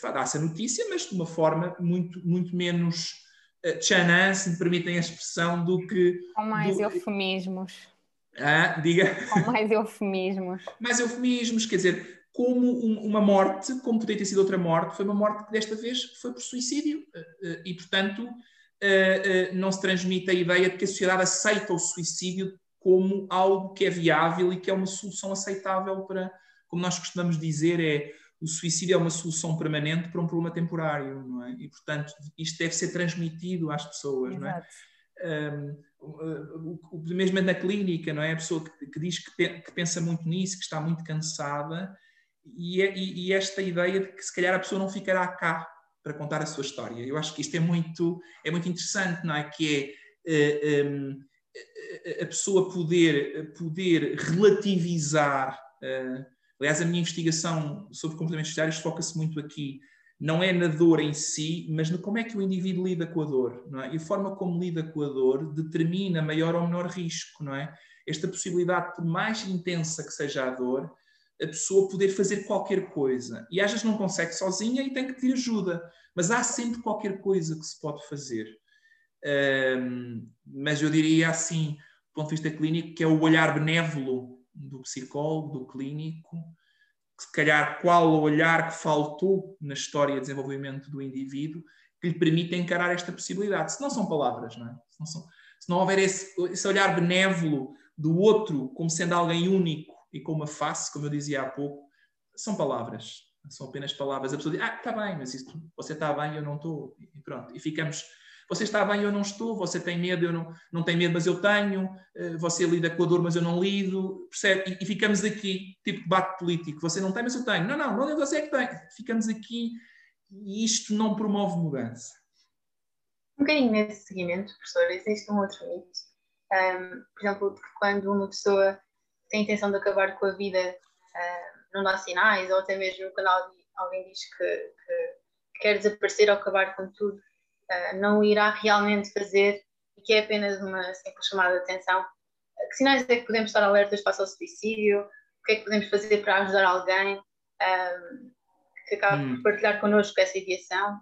dá-se a notícia, mas de uma forma muito, muito menos Tchanan, se me permitem a expressão, do que. Com mais do... eufemismos. Ah, diga. Com mais eufemismos. [laughs] mais eufemismos, quer dizer, como um, uma morte, como poderia ter sido outra morte, foi uma morte que desta vez foi por suicídio. Eh, eh, e, portanto, não se transmite a ideia de que a sociedade aceita o suicídio como algo que é viável e que é uma solução aceitável para, como nós costumamos dizer, é o suicídio é uma solução permanente para um problema temporário, não é? E, portanto, isto deve ser transmitido às pessoas, Exato. não é? Um, mesmo na clínica, não é? A pessoa que, que diz que, que, pensa muito nisso, que está muito cansada, e, é, e, e, esta ideia de que se calhar a pessoa não ficará cá para contar a sua história. Eu acho que isto é muito, é muito interessante, não é? Que é uh, um, a pessoa poder, poder relativizar. Uh, Aliás, a minha investigação sobre comportamentos sociais foca-se muito aqui, não é na dor em si, mas no como é que o indivíduo lida com a dor, não é? E a forma como lida com a dor determina maior ou menor risco, não é? Esta possibilidade, por mais intensa que seja a dor, a pessoa poder fazer qualquer coisa. E às vezes não consegue sozinha e tem que pedir ajuda, mas há sempre qualquer coisa que se pode fazer. Um, mas eu diria assim, do ponto de vista clínico, que é o olhar benévolo do psicólogo, do clínico, se calhar qual o olhar que faltou na história de desenvolvimento do indivíduo que lhe permite encarar esta possibilidade. Se não são palavras, não é? Se não, são, se não houver esse, esse olhar benévolo do outro como sendo alguém único e com uma face, como eu dizia há pouco, são palavras. São apenas palavras. A pessoa diz, ah, está bem, mas isso, você está bem, eu não estou. E pronto. E ficamos você está bem, eu não estou. Você tem medo, eu não, não tenho medo, mas eu tenho. Eh, você lida com a dor, mas eu não lido. Percebe? E, e ficamos aqui, tipo debate político. Você não tem, mas eu tenho. Não, não, não você é que tem. Ficamos aqui e isto não promove mudança. Um bocadinho nesse seguimento, professor, existe um outro mito. Um, por exemplo, quando uma pessoa tem intenção de acabar com a vida, uh, não dá sinais, ou até mesmo quando alguém, alguém diz que, que, quer desaparecer ou acabar com tudo, uh, não irá realmente fazer e que é apenas uma simples chamada de atenção. Uh, que sinais é que podemos estar alertas face ao suicídio? O que é que podemos fazer para ajudar alguém uh, que acaba hum. por partilhar connosco essa ideação?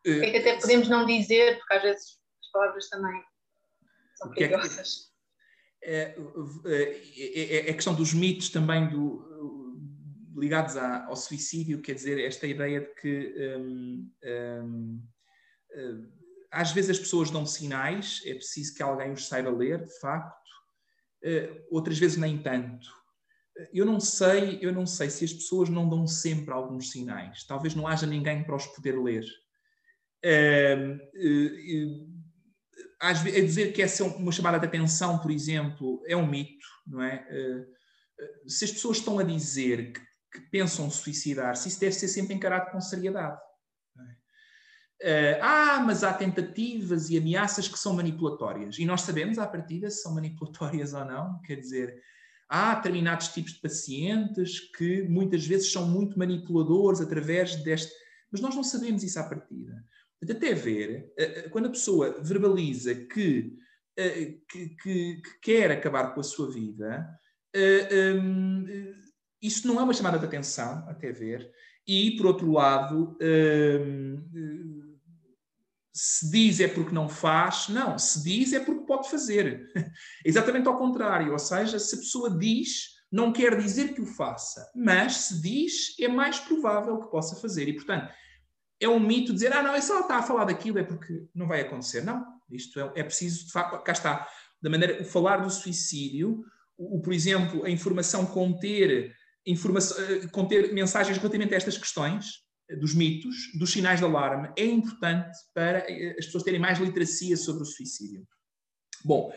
O que é que até podemos não dizer, porque às vezes as palavras também são perigosas. É, é, é, é, questão dos mitos também do, ligados ao suicídio, quer dizer, esta ideia de que um, um, eh, às vezes as pessoas dão sinais, é preciso que alguém os saiba ler, de facto, eh, outras vezes nem tanto. Eh, eu não sei, eu não sei se as pessoas não dão sempre alguns sinais. Talvez não haja ninguém para os poder ler. A dizer que essa é uma chamada de atenção, por exemplo, é um mito, não é? Se as pessoas estão a dizer que, que pensam suicidar-se, isso deve ser sempre encarado com seriedade. Uh, ah, mas há tentativas e ameaças que são manipulatórias. E nós sabemos à partida se são [laughs] manipulatórias ou não. Quer dizer, há determinados tipos de pacientes que muitas vezes são muito manipuladores através deste. Mas nós não sabemos isso à partida. Até ver, uh, quando a pessoa verbaliza que, uh, que, que, que, quer acabar com a sua vida, um, isso não é uma chamada de atenção, até ver. E, por outro lado, um, se diz é porque não faz, não, se diz é porque pode fazer. [laughs] Exatamente ao contrário, ou seja, se a pessoa diz, não quer dizer que o faça, mas se diz, é mais provável que possa fazer. E, portanto, é um mito dizer, ah, não, é só ela está a falar daquilo, é porque não vai acontecer. Não, isto é, é preciso, de facto, cá está, da maneira, o falar do suicídio, o, o por exemplo, a informação conter, informação, eh, conter mensagens relativamente a estas questões, dos mitos, dos sinais de alarme, é importante para eh, as pessoas terem mais literacia sobre o suicídio. Bom,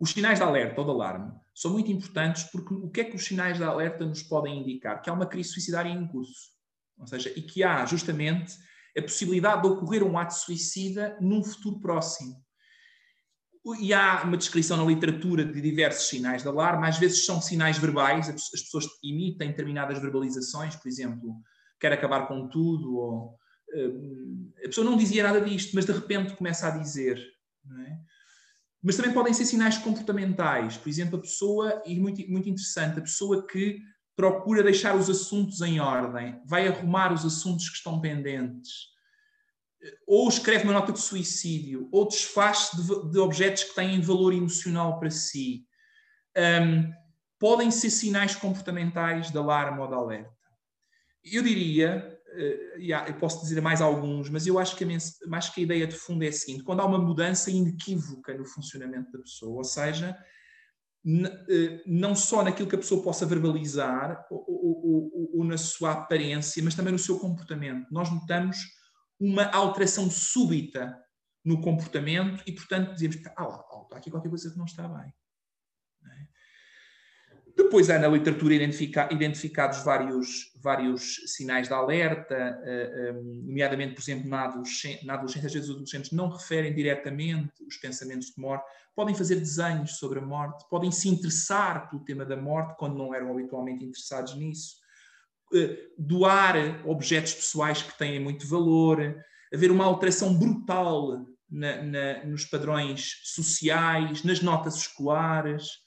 os sinais de alerta ou de alarme são muito importantes porque o que é que os sinais de alerta nos podem indicar? Que há uma crise suicidária em curso. Ou seja, e que há justamente a possibilidade de ocorrer um ato suicida num futuro próximo. E há uma descrição na literatura de diversos sinais de alarme, às vezes são sinais verbais, as pessoas emitem determinadas verbalizações, por exemplo, quer acabar com tudo, ou uh, a pessoa não dizia nada disto, mas de repente começa a dizer. É? Mas também podem ser sinais comportamentais, por exemplo, a pessoa, e muito, muito interessante, a pessoa que procura deixar os assuntos em ordem, vai arrumar os assuntos que estão pendentes, ou escreve uma nota de suicídio, ou desfaz de, de objetos que têm valor emocional para si. Um, podem ser sinais comportamentais de alarme ou de alerta. Eu diria, yeah, eu posso dizer mais alguns, mas eu acho que, a, mais que a ideia de fundo é a seguinte: quando há uma mudança inequívoca no funcionamento da pessoa, ou seja, eh, não só naquilo que a pessoa possa verbalizar ou, ou, ou, ou, na sua aparência, mas também no seu comportamento. Nós notamos uma alteração súbita no comportamento e, portanto, dizemos: ah lá, está aqui qualquer coisa que não está bem. Depois há na literatura identifica, identificados vários, vários sinais de alerta, uh, um, nomeadamente, por exemplo, na adolescência, na adolescência, às vezes os adolescentes não referem diretamente os pensamentos de morte, podem fazer desenhos sobre a morte, podem se interessar pelo tema da morte, quando não eram habitualmente interessados nisso, uh, doar objetos pessoais que têm muito valor, haver uma alteração brutal na, na, nos padrões sociais, nas notas escolares,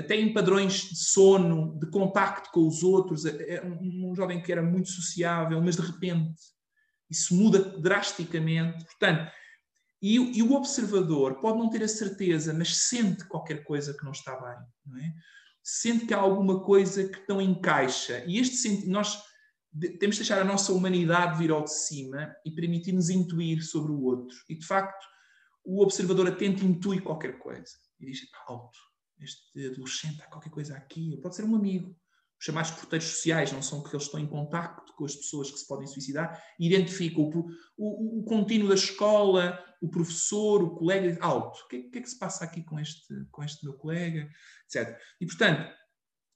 até em padrões de sono, de contacto com os outros. É, é um, jovem que era muito sociável, mas de repente isso muda drasticamente. Portanto, e, e, o observador pode não ter a certeza, mas sente qualquer coisa que não está bem, não é? Sente que há alguma coisa que não encaixa. E este nós temos de deixar a nossa humanidade vir ao de cima e permitir-nos intuir sobre o outro. E de facto, o observador atento intui qualquer coisa e diz: alto, este adolescente, há qualquer coisa aqui, pode ser um amigo. Os chamados porteiros sociais não são que eles estão em contacto com as pessoas que se podem suicidar, identificam o, o, o contínuo da escola, o professor, o colega, alto. O que, que, é que se passa aqui com este, com este meu colega, etc. E, portanto,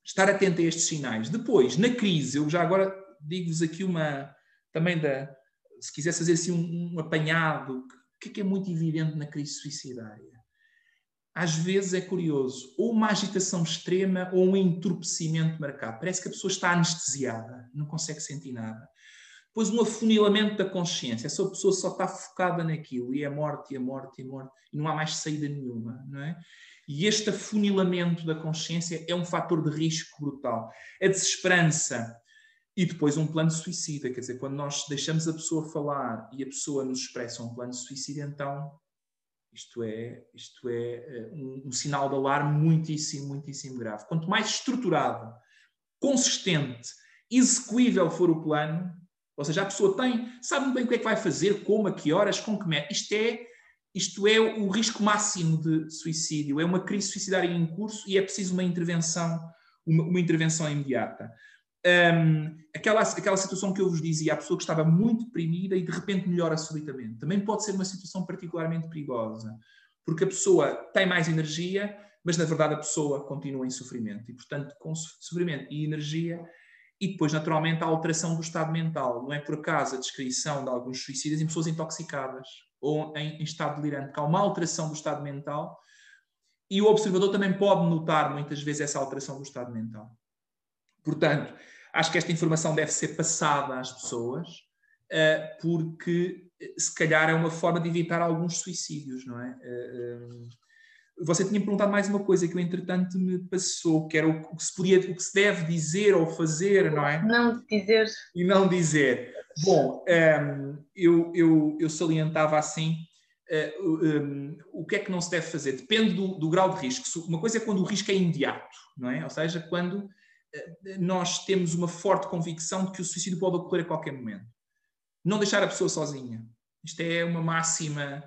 estar atento a estes sinais. Depois, na crise, eu já agora digo-vos aqui uma, também da, se quiser fazer assim um, um apanhado, o que, que é muito evidente na crise suicidária? Às vezes é curioso, ou uma agitação extrema ou um entorpecimento marcado. Parece que a pessoa está anestesiada, não consegue sentir nada. Depois um afunilamento da consciência, essa pessoa só está focada naquilo, e é morte, e é morte, e é morte, e não há mais saída nenhuma, não é? E este afunilamento da consciência é um fator de risco brutal. A desesperança e depois um plano suicida, quer dizer, quando nós deixamos a pessoa falar e a pessoa nos expressa um plano de suicídio, então isto é, isto é eh, um, um, sinal de alarme muitíssimo, muitíssimo grave. Quanto mais estruturado, consistente, execuível for o plano, ou seja, a pessoa tem, sabe muito bem o que é que vai fazer, como, a que horas, com que método. Isto é, isto é o risco máximo de suicídio. É uma crise suicidária em curso e é preciso uma intervenção, uma, uma intervenção imediata um, aquela, aquela situação que eu vos dizia, a pessoa que estava muito deprimida e de repente melhora subitamente. Também pode ser uma situação particularmente perigosa, porque a pessoa tem mais energia, mas na verdade a pessoa continua em sofrimento. E, portanto, com sofrimento e energia e depois, naturalmente, a alteração do estado mental. Não é por acaso a descrição de alguns suicídios em pessoas intoxicadas ou em, em estado delirante, que há uma alteração do estado mental e o observador também pode notar muitas vezes essa alteração do estado mental. Portanto, acho que esta informação deve ser passada às pessoas, uh, porque se calhar é uma forma de evitar alguns suicídios, não é? Uh, você tinha perguntado mais uma coisa que eu, entretanto, me passou, que era o que se podia, o que se deve dizer ou fazer, não é? Não dizer. E não dizer. Bom, um, eu, eu, eu salientava assim uh, um, o que é que não se deve fazer. Depende do, do, grau de risco. Uma coisa é quando o risco é imediato, não é? Ou seja, quando nós temos uma forte convicção de que o suicídio pode ocorrer a qualquer momento. Não deixar a pessoa sozinha. Isto é uma máxima,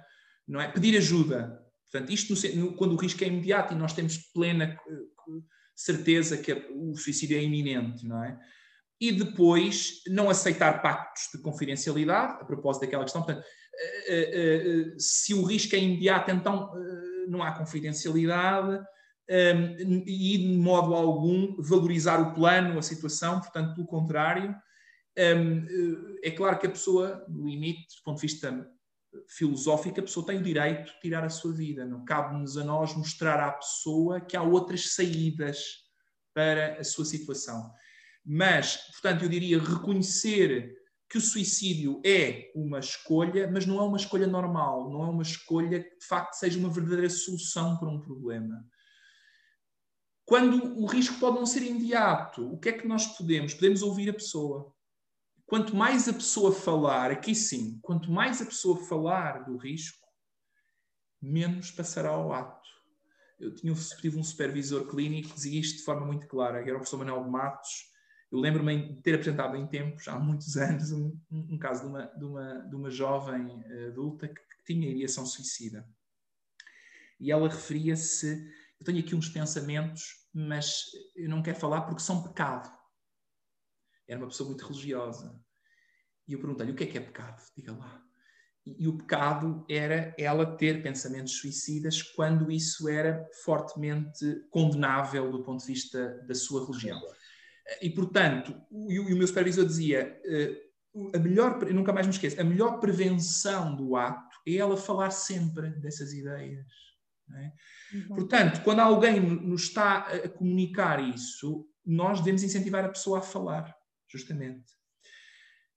não é? Pedir ajuda Portanto, isto no, quando o risco é imediato e nós temos plena eh, certeza que o suicídio é iminente, não é? E depois não aceitar pactos de confidencialidade, a propósito daquela questão, portanto, eh, eh, se o risco é imediato, então não há confidencialidade e de modo algum valorizar o plano, a situação, portanto, pelo contrário, é claro que a pessoa, no limite, do ponto de vista filosófica, a pessoa tem o direito de tirar a sua vida. Não cabe-nos a nós mostrar à pessoa que há outras saídas para a sua situação. Mas, portanto, eu diria reconhecer que o suicídio é uma escolha, mas não é uma escolha normal, não é uma escolha que de facto seja uma verdadeira solução para um problema. Quando o risco pode não ser imediato, o que é que nós podemos? Podemos ouvir a pessoa quanto mais a pessoa falar, aqui sim, quanto mais a pessoa falar do risco, menos passará ao ato. Eu tinha, tive um supervisor clínico que dizia isto de forma muito clara, que era o professor Manuel Matos. Eu lembro-me de ter apresentado em tempos, há muitos [laughs] anos, um, um caso de uma, de, uma, de uma jovem adulta que, tinha ideação suicida. E ela referia-se: Eu tenho aqui uns pensamentos, mas eu não quero falar porque são pecado era uma pessoa muito religiosa. E eu perguntei-lhe o que é que é pecado? Diga lá. E, e, o pecado era ela ter pensamentos suicidas quando isso era fortemente condenável do ponto de vista da sua religião. E, portanto, o, e o meu supervisor dizia: uh, a melhor, nunca mais me esqueço, a melhor prevenção do ato é ela falar sempre dessas ideias. É? Uhum. Portanto, quando alguém nos está a comunicar isso, nós devemos incentivar a pessoa a falar justamente.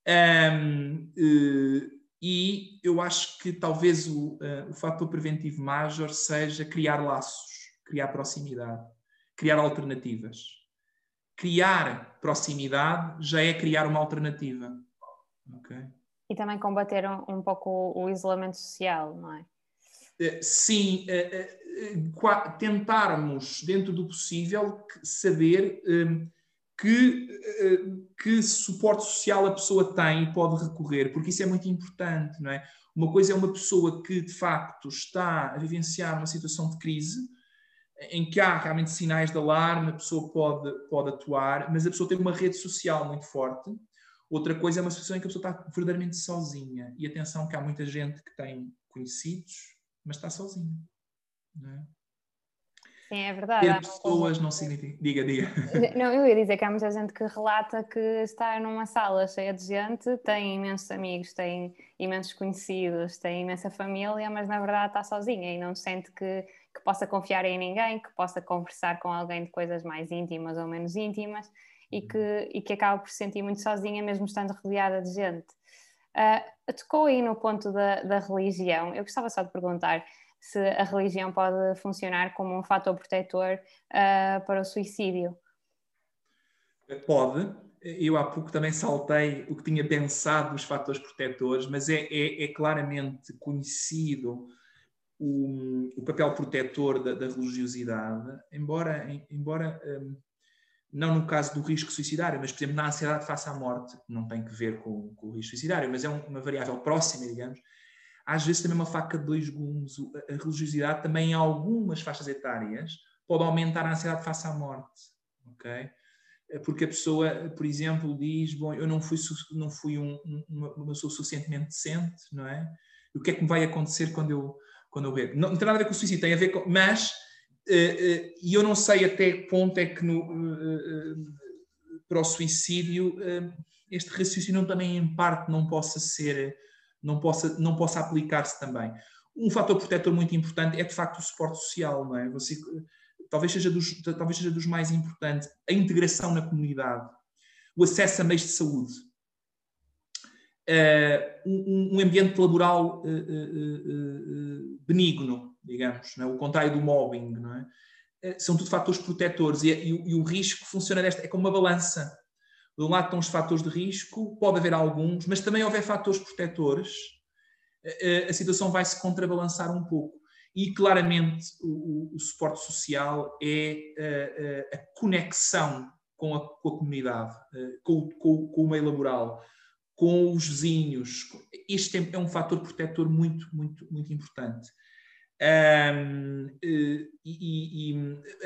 Um, uh, e eu acho que talvez o, uh, o fator preventivo major seja criar laços, criar proximidade, criar alternativas. Criar proximidade já é criar uma alternativa. Okay? E também combater um, um pouco o, isolamento social, não é? Uh, sim, tentarmos, dentro do possível, saber que, eh, que suporte social a pessoa tem e pode recorrer, porque isso é muito importante, não é? Uma coisa é uma pessoa que de facto está a vivenciar uma situação de crise, em que há realmente sinais de alarme, a pessoa pode, pode atuar, mas a pessoa tem uma rede social muito forte. Outra coisa é uma situação em que a pessoa está verdadeiramente sozinha. E atenção que há muita gente que tem conhecidos, mas está sozinha. Não é? Sim, é verdade. Ter pessoas não significa. Diga, diga. Não, eu ia dizer que há muita gente que relata que está numa sala cheia de gente, tem imensos amigos, tem imensos conhecidos, tem imensa família, mas na verdade está sozinha e não sente que, que possa confiar em ninguém, que possa conversar com alguém de coisas mais íntimas ou menos íntimas e que, e que acaba por se sentir muito sozinha, mesmo estando rodeada de gente. Uh, tocou aí no ponto da, da religião. Eu gostava só de perguntar se a religião pode funcionar como um fator protetor uh, para o suicídio. Pode. Eu há pouco também saltei o que tinha pensado dos fatores protetores, mas é, é, é claramente conhecido o, o, papel protetor da, da religiosidade, embora, embora um, não no caso do risco suicidário, mas, por exemplo, na ansiedade face à morte, não tem que ver com, com o risco suicidário, mas é um, uma variável próxima, digamos, às vezes também uma faca de dois gumes. A religiosidade também em algumas faixas etárias pode aumentar a ansiedade face à morte, ok? É porque a pessoa, por exemplo, diz, bom, eu não fui, não fui um, uma, uma pessoa suficientemente decente, não é? E o que é que me vai acontecer quando eu, quando eu bebo? Não, não tem nada a ver com o suicídio, tem a ver com... Mas, e eu não sei até que ponto é que no, uh, para o suicídio, este raciocínio também em parte não possa ser, não possa, não possa aplicar-se também. Um fator protetor muito importante é de facto o suporte social, não é? Você, talvez, seja dos, talvez seja dos mais importantes, a integração na comunidade, o acesso a meios de saúde, uh, um, um, ambiente laboral uh, uh, benigno, digamos, é? o contrário do mobbing, não é? são tudo fatores protetores e, e, e, o risco funciona desta, é como uma balança de um lado estão os fatores de risco, pode haver alguns, mas também houver fatores protetores, a situação vai se contrabalançar um pouco. E claramente o, o suporte social é a, a, a conexão com a, com a comunidade, com, com, com, o meio laboral, com os vizinhos. Este é, é um fator protetor muito, muito, muito importante. Um, e, e,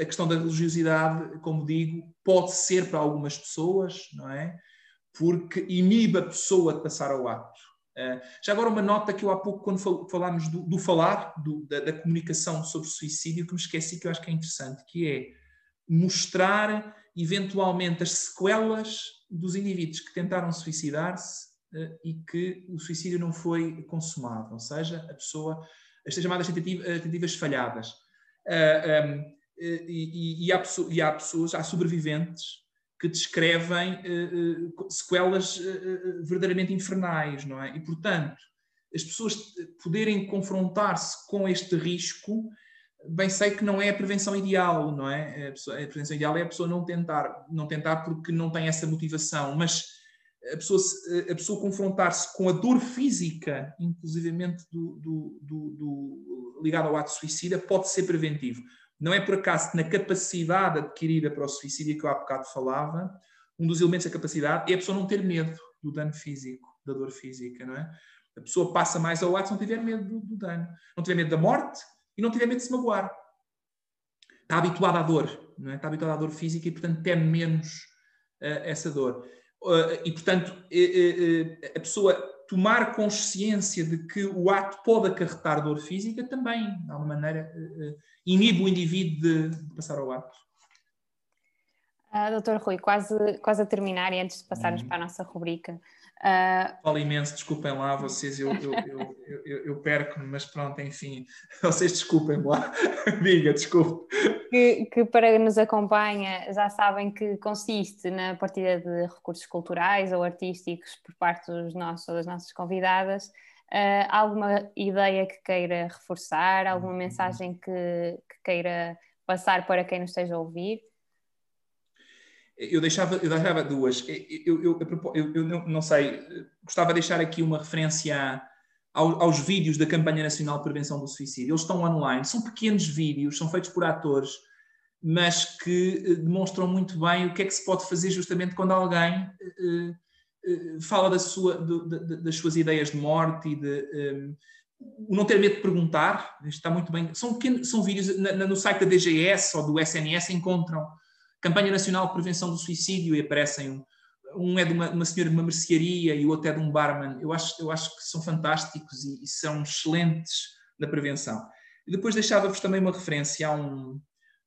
a questão da religiosidade, como digo, pode ser para algumas pessoas, não é? Porque inibe a pessoa de passar ao ato. Uh, já agora uma nota que eu há pouco, quando falámos do, do falar, do, da, da, comunicação sobre suicídio, que me esqueci que eu acho que é interessante, que é mostrar eventualmente as sequelas dos indivíduos que tentaram suicidar-se uh, e que o suicídio não foi consumado, ou seja, a pessoa as chamadas tentativas falhadas. Uh, um, e, e, há, e, há, pessoas, há sobreviventes que descrevem uh, sequelas uh, verdadeiramente infernais, não é? E, portanto, as pessoas poderem confrontar-se com este risco, bem sei que não é a prevenção ideal, não é? A, pessoa, a prevenção ideal é a pessoa não tentar, não tentar porque não tem essa motivação, mas a pessoa, a pessoa confrontar-se com a dor física, inclusivamente do, do, do, do, ligado ao ato suicida, pode ser preventivo. Não é por acaso que na capacidade adquirida para o suicídio que eu há bocado falava, um dos elementos da capacidade é a pessoa não ter medo do dano físico, da dor física, não é? A pessoa passa mais ao ato se não tiver medo do, do dano, não tiver medo da morte e não tiver medo de se magoar. Está habituada à dor, não é? Está habituada à dor física e, portanto, teme menos uh, essa dor. Uh, e, portanto, uh, a pessoa tomar consciência de que o ato pode acarretar dor física também, de alguma maneira, inibe o indivíduo de, passar ao ato. Uh, doutor Rui, quase, quase a terminar e antes de passarmos uhum. para a nossa rubrica, Uh... Falo imenso, desculpem lá, vocês, eu, eu, eu, eu, eu perco-me, mas pronto, enfim, vocês desculpem lá, [laughs] diga, desculpe. Que, que para nos acompanha já sabem que consiste na partilha de recursos culturais ou artísticos por parte dos nossos ou das nossas convidadas. Uh, alguma ideia que queira reforçar, alguma uhum. mensagem que, que queira passar para quem nos esteja a ouvir? Eu deixava, eu deixava duas. Eu, eu, eu, eu não, não sei, gostava de deixar aqui uma referência aos, aos vídeos da Campanha Nacional de Prevenção do Suicídio. Eles estão online, são pequenos vídeos, são feitos por atores, mas que eh, demonstram muito bem o que é que se pode fazer justamente quando alguém uh, uh, fala da sua, do, de, das suas ideias de morte e de. Um, o não ter medo de perguntar, está muito bem. São, pequenos, são vídeos na, no site da DGS ou do SNS encontram Campanha Nacional de Prevenção do Suicídio e aparecem um, é de uma, uma, senhora de uma mercearia e o outro é de um barman. Eu acho, eu acho que são fantásticos e, e são excelentes na prevenção. E depois deixava-vos também uma referência a um,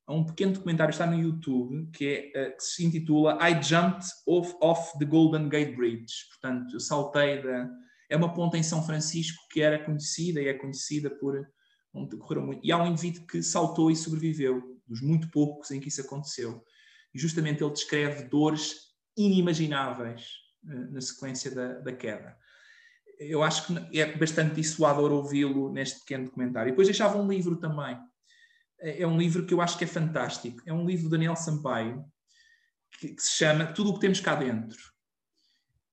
a um pequeno documentário está no YouTube que, é, que se intitula I Jumped Off, off the Golden Gate Bridge. Portanto, eu saltei da. É uma ponta em São Francisco que era conhecida e é conhecida por. onde muito. E há um indivíduo que saltou e sobreviveu, dos muito poucos em que isso aconteceu e justamente ele descreve dores inimagináveis uh, na sequência da, da, queda. Eu acho que é bastante dissuador ouvi-lo neste pequeno documentário. E depois deixava um livro também. É, é um livro que eu acho que é fantástico. É um livro de Daniel Sampaio, que, que se chama Tudo o que temos cá dentro.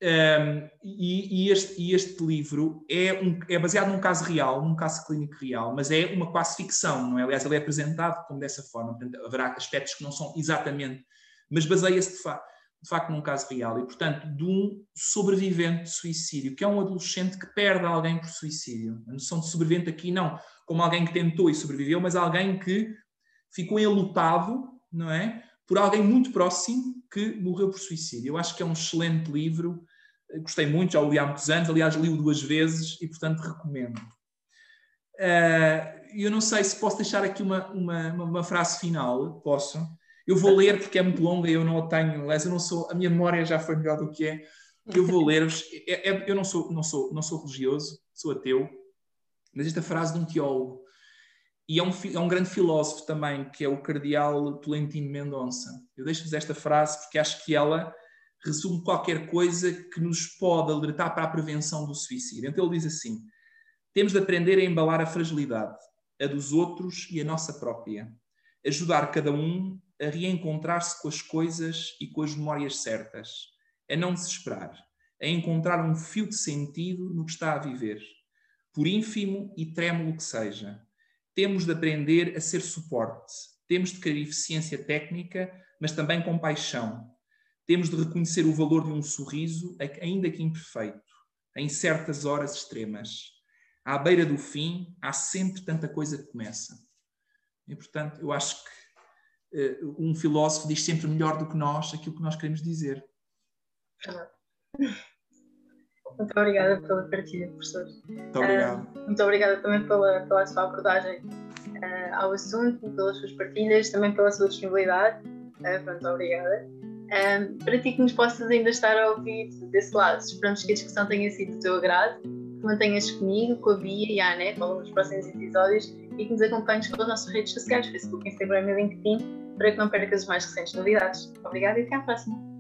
Um, e, e, este, e, este, livro é, um, é, baseado num caso real, num caso clínico real, mas é uma quase ficção, não é? Aliás, ele é apresentado como dessa forma, portanto, haverá aspectos que não são exatamente, mas baseia-se de, fa de, facto num caso real e, portanto, de um sobrevivente de suicídio, que é um adolescente que perde alguém por suicídio. A noção de sobrevivente aqui não como alguém que tentou e sobreviveu, mas alguém que ficou enlutado, não é? Por alguém muito próximo que morreu por suicídio. Eu acho que é um excelente livro gostei muito, já o li há muitos anos, aliás, li-o duas vezes e, portanto, recomendo. Uh, eu não sei se posso deixar aqui uma, uma, uma frase final, posso, Eu vou ler porque é muito longa e eu não a tenho, aliás, eu não sou, a minha memória já foi melhor do que é. Eu vou ler-vos. É, é, eu não sou, não, sou, não sou religioso, sou ateu, mas esta frase de um teólogo, e é um, é um grande filósofo também, que é o cardeal Tolentino Mendonça. Eu deixo-vos esta frase porque acho que ela resume qualquer coisa que nos pode alertar para a prevenção do suicídio. Então ele diz assim: temos de aprender a embalar a fragilidade, a dos outros e a nossa própria. Ajudar cada um a reencontrar-se com as coisas e com as memórias certas, a não desesperar, a encontrar um fio de sentido no que está a viver, por ínfimo e trêmulo que seja. Temos de aprender a ser suporte, temos de querer eficiência técnica, mas também compaixão. Temos de reconhecer o valor de um sorriso, ainda que imperfeito, em certas horas extremas. À beira do fim, há sempre tanta coisa que começa. E, portanto, eu acho que uh, um filósofo diz sempre melhor do que nós aquilo que nós queremos dizer. Muito obrigada pela partilha, professor. Muito obrigado. Uh, muito obrigada também pela, pela sua abordagem uh, ao assunto, pelas suas partilhas, também pela sua disponibilidade. Uh, muito obrigada. Para ti que nos possas ainda estar a ouvir desse lado, esperamos que a discussão tenha sido do teu agrado, que mantenhas comigo, com a Bia e a Anete ao longo dos próximos episódios e que nos acompanhes pelas nossas redes sociais, Facebook, Instagram e LinkedIn, para que não percas as mais recentes novidades. Obrigada e até à próxima!